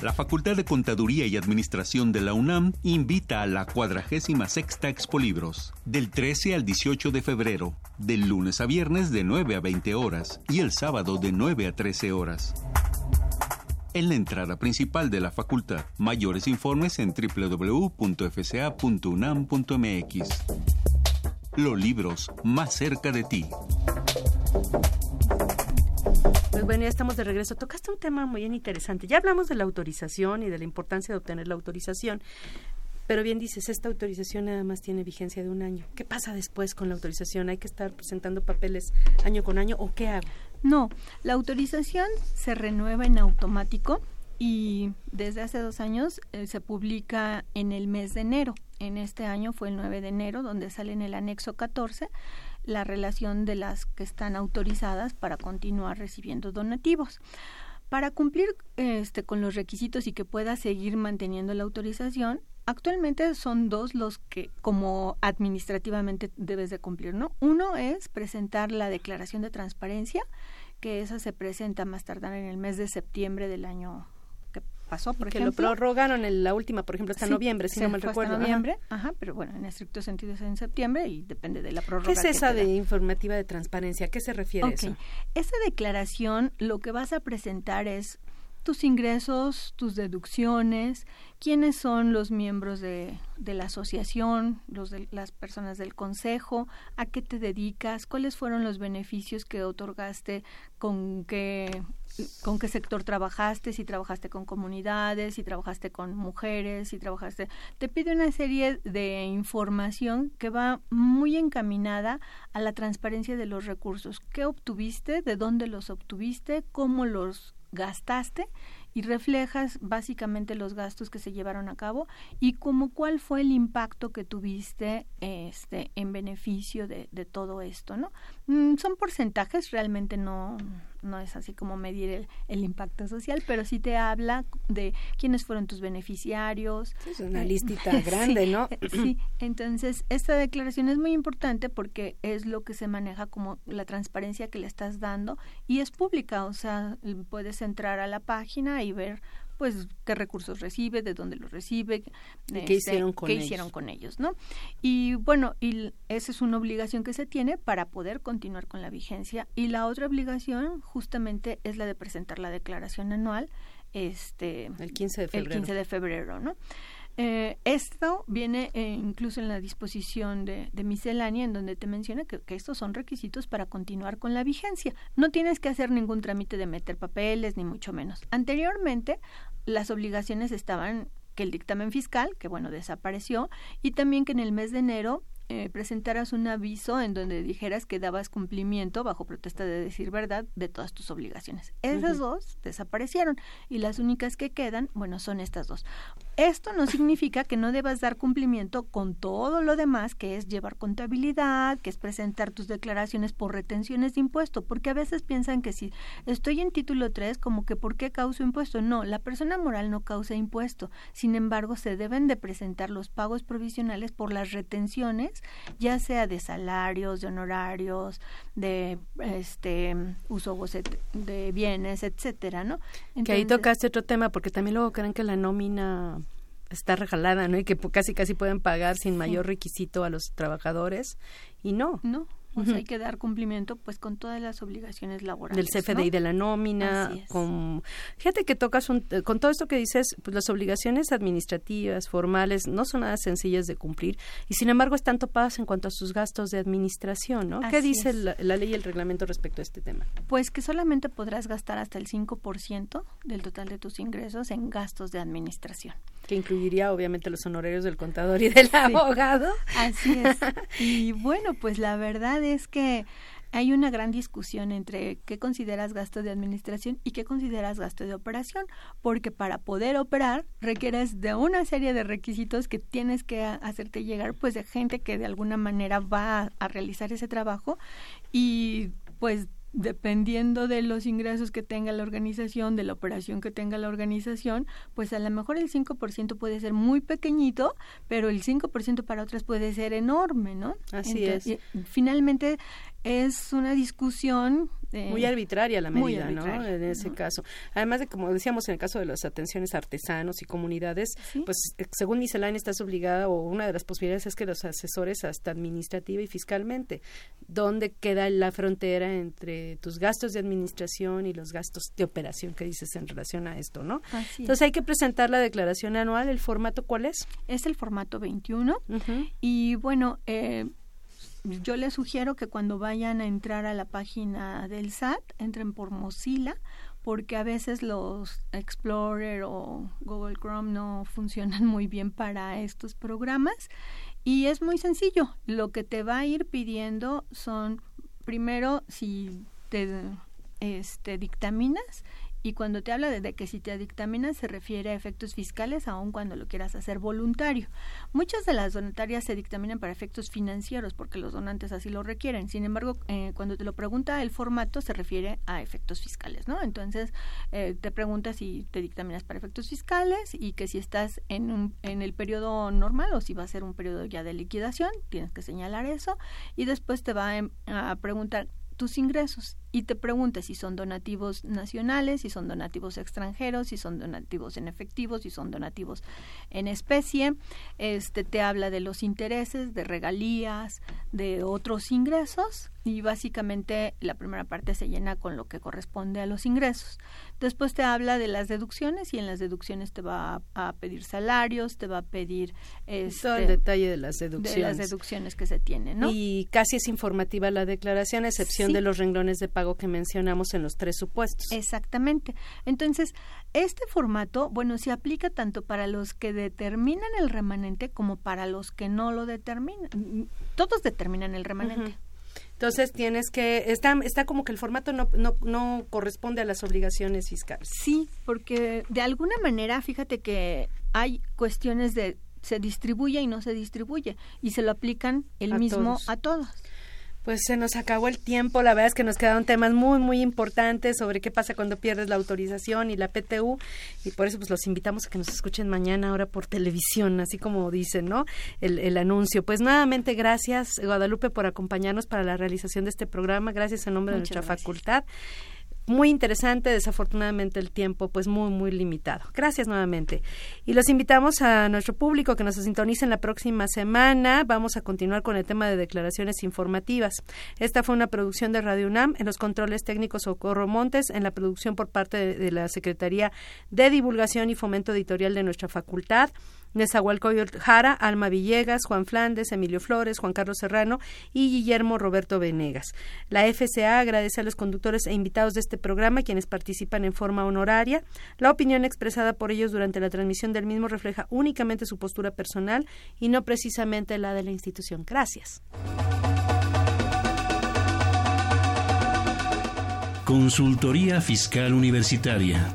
La Facultad de Contaduría y Administración de la UNAM invita a la 46 Expo Libros, del 13 al 18 de febrero, del lunes a viernes de 9 a 20 horas y el sábado de 9 a 13 horas. En la entrada principal de la facultad, mayores informes en www.fca.unam.mx. Los libros más cerca de ti. Pues bueno, ya estamos de regreso. Tocaste un tema muy interesante. Ya hablamos de la autorización y de la importancia de obtener la autorización. Pero bien dices, esta autorización nada más tiene vigencia de un año. ¿Qué pasa después con la autorización? ¿Hay que estar presentando papeles año con año o qué hago? No, la autorización se renueva en automático y desde hace dos años eh, se publica en el mes de enero. En este año fue el 9 de enero, donde sale en el anexo 14 la relación de las que están autorizadas para continuar recibiendo donativos. Para cumplir este, con los requisitos y que pueda seguir manteniendo la autorización, actualmente son dos los que como administrativamente debes de cumplir, ¿no? Uno es presentar la declaración de transparencia, que esa se presenta más tardar en el mes de septiembre del año pasó, por que ejemplo. lo prorrogaron en la última, por ejemplo, hasta Sí, noviembre, si no hasta recuerdo. noviembre, ajá. pero bueno, en estricto sentido es en septiembre y depende de la prórroga. ¿Qué es que esa te de informativa de transparencia? ¿A qué se refiere Ok. eso? Esa declaración lo que vas a presentar es tus ingresos, tus deducciones, quiénes son los miembros de, la asociación, los de las personas del consejo, a qué te dedicas, cuáles fueron los beneficios que otorgaste, con qué con qué sector trabajaste, si trabajaste con comunidades, si trabajaste con mujeres, si trabajaste... Te pide una serie de información que va muy encaminada a la transparencia de los recursos. ¿Qué obtuviste? ¿De dónde los obtuviste? ¿Cómo los gastaste? y reflejas básicamente los gastos que se llevaron a cabo y como cuál fue el impacto que tuviste este en beneficio de, de todo esto no Mm, son porcentajes realmente no no es así como medir el, el impacto social pero sí te habla de quiénes fueron tus beneficiarios es una Eh, listita grande, sí, ¿no? eh, sí entonces esta declaración es muy importante porque es lo que se maneja como la transparencia que le estás dando y es pública o sea puedes entrar a la página y ver pues qué recursos recibe, de dónde los recibe, ¿Y qué hicieron con qué ellos? hicieron con ellos, ¿no? Y bueno, y esa es una obligación que se tiene para poder continuar con la vigencia y la otra obligación justamente es la de presentar la declaración anual este El 15 de febrero. el 15 de febrero, ¿no? Eh, esto viene eh, incluso en la disposición de, de miscelánea, en donde te menciona que, que estos son requisitos para continuar con la vigencia. No tienes que hacer ningún trámite de meter papeles, ni mucho menos. Anteriormente, las obligaciones estaban que el dictamen fiscal, que bueno, desapareció, y también que en el mes de enero eh, presentaras un aviso en donde dijeras que dabas cumplimiento, bajo protesta de decir verdad, de todas tus obligaciones. Esas dos desaparecieron y las únicas que quedan, bueno, son estas dos. Esto no significa que no debas dar cumplimiento con todo lo demás, que es llevar contabilidad, que es presentar tus declaraciones por retenciones de impuesto, porque a veces piensan que si estoy en título 3, como que ¿por qué causo impuesto? No, la persona moral no causa impuesto. Sin embargo, se deben de presentar los pagos provisionales por las retenciones, ya sea de salarios, de honorarios, de este uso de bienes, etcétera, ¿no? que ahí tocaste otro tema, porque también luego creen que la nómina está regalada, ¿no? Y que casi casi pueden pagar sin mayor requisito a los trabajadores y no. No, o hay que dar cumplimiento pues con todas las obligaciones laborales. del CFDI ¿no? de la nómina, con fíjate que tocas un, eh, con todo esto que dices, pues las obligaciones administrativas, formales, no son nada sencillas de cumplir y sin embargo están topadas en cuanto a sus gastos de administración, ¿no? ¿Qué dice la, la ley y el reglamento respecto a este tema? Pues que solamente podrás gastar hasta el 5% del total de tus ingresos en gastos de administración. Que incluiría obviamente los honorarios del contador y del abogado. Así es. Y bueno, pues la verdad es que hay una gran discusión entre qué consideras gasto de administración y qué consideras gasto de operación, porque para poder operar requieres de una serie de requisitos que tienes que hacerte llegar pues de gente que de alguna manera va a realizar ese trabajo y pues dependiendo de los ingresos que tenga la organización, de la operación que tenga la organización, pues a lo mejor el 5% puede ser muy pequeñito, pero el 5% para otras puede ser enorme, ¿no? Así es. Finalmente es una discusión muy arbitraria la medida, ¿no? En ese caso. Además de, como decíamos, en el caso de las atenciones a artesanos y comunidades, pues eh, según miscelánea estás obligada, o una de las posibilidades es que los asesores hasta administrativa y fiscalmente. ¿Dónde queda la frontera entre tus gastos de administración y los gastos de operación que dices en relación a esto, ¿no? Entonces hay que presentar la declaración anual. ¿El formato cuál es? Es el formato 21. Y bueno, eh, yo les sugiero que cuando vayan a entrar a la página del SAT, entren por Mozilla, porque a veces los Explorer o Google Chrome no funcionan muy bien para estos programas. Y es muy sencillo. Lo que te va a ir pidiendo son, primero, si te este, dictaminas y cuando te habla de, que si te dictamina se refiere a efectos fiscales, aun cuando lo quieras hacer voluntario. Muchas de las donatarias se dictaminan para efectos financieros porque los donantes así lo requieren. Sin embargo, eh, cuando te lo pregunta el formato se refiere a efectos fiscales, ¿no? Entonces eh, te pregunta si te dictaminas para efectos fiscales y que si estás en, un, en el periodo normal o si va a ser un periodo ya de liquidación, tienes que señalar eso y después te va a preguntar tus ingresos y te pregunta si son donativos nacionales, si son donativos extranjeros, si son donativos en efectivo, si son donativos en especie. Este te habla de los intereses, de regalías, de otros ingresos y básicamente la primera parte se llena con lo que corresponde a los ingresos. Después te habla de las deducciones y en las deducciones te va a, pedir salarios, te va a pedir este, todo el detalle de las deducciones. De las deducciones que se tienen, ¿no? Y casi es informativa la declaración, a excepción de los renglones de pago que mencionamos en los tres supuestos. Exactamente. Entonces, este formato, bueno, se aplica tanto para los que determinan el remanente como para los que no lo determinan. Todos determinan el remanente. Entonces tienes que, está, está como que el formato no, no, no corresponde a las obligaciones fiscales. Sí, porque de alguna manera, fíjate que hay cuestiones de se distribuye y no se distribuye y se lo aplican el mismo a todos. Pues se nos acabó el tiempo, la verdad es que nos quedaron temas muy, muy importantes sobre qué pasa cuando pierdes la autorización y la PTU, y por eso pues los invitamos a que nos escuchen mañana ahora por televisión, así como dicen, ¿no? El, el anuncio. Pues nuevamente gracias, Guadalupe, por acompañarnos para la realización de este programa, gracias en nombre de nuestra facultad muy interesante, desafortunadamente el tiempo pues muy muy limitado. Gracias nuevamente. Y los invitamos a nuestro público que nos sintonicen la próxima semana. Vamos a continuar con el tema de declaraciones informativas. Esta fue una producción de Radio UNAM en los controles técnicos Socorro Montes, en la producción por parte de la Secretaría de Divulgación y Fomento Editorial de nuestra facultad. Nezahualcóyotl Jara, Alma Villegas, Juan Flandes, Emilio Flores, Juan Carlos Serrano y Guillermo Roberto Venegas. La FCA agradece a los conductores e invitados de este programa quienes participan en forma honoraria. La opinión expresada por ellos durante la transmisión del mismo refleja únicamente su postura personal y no precisamente la de la institución. Gracias. Consultoría Fiscal Universitaria.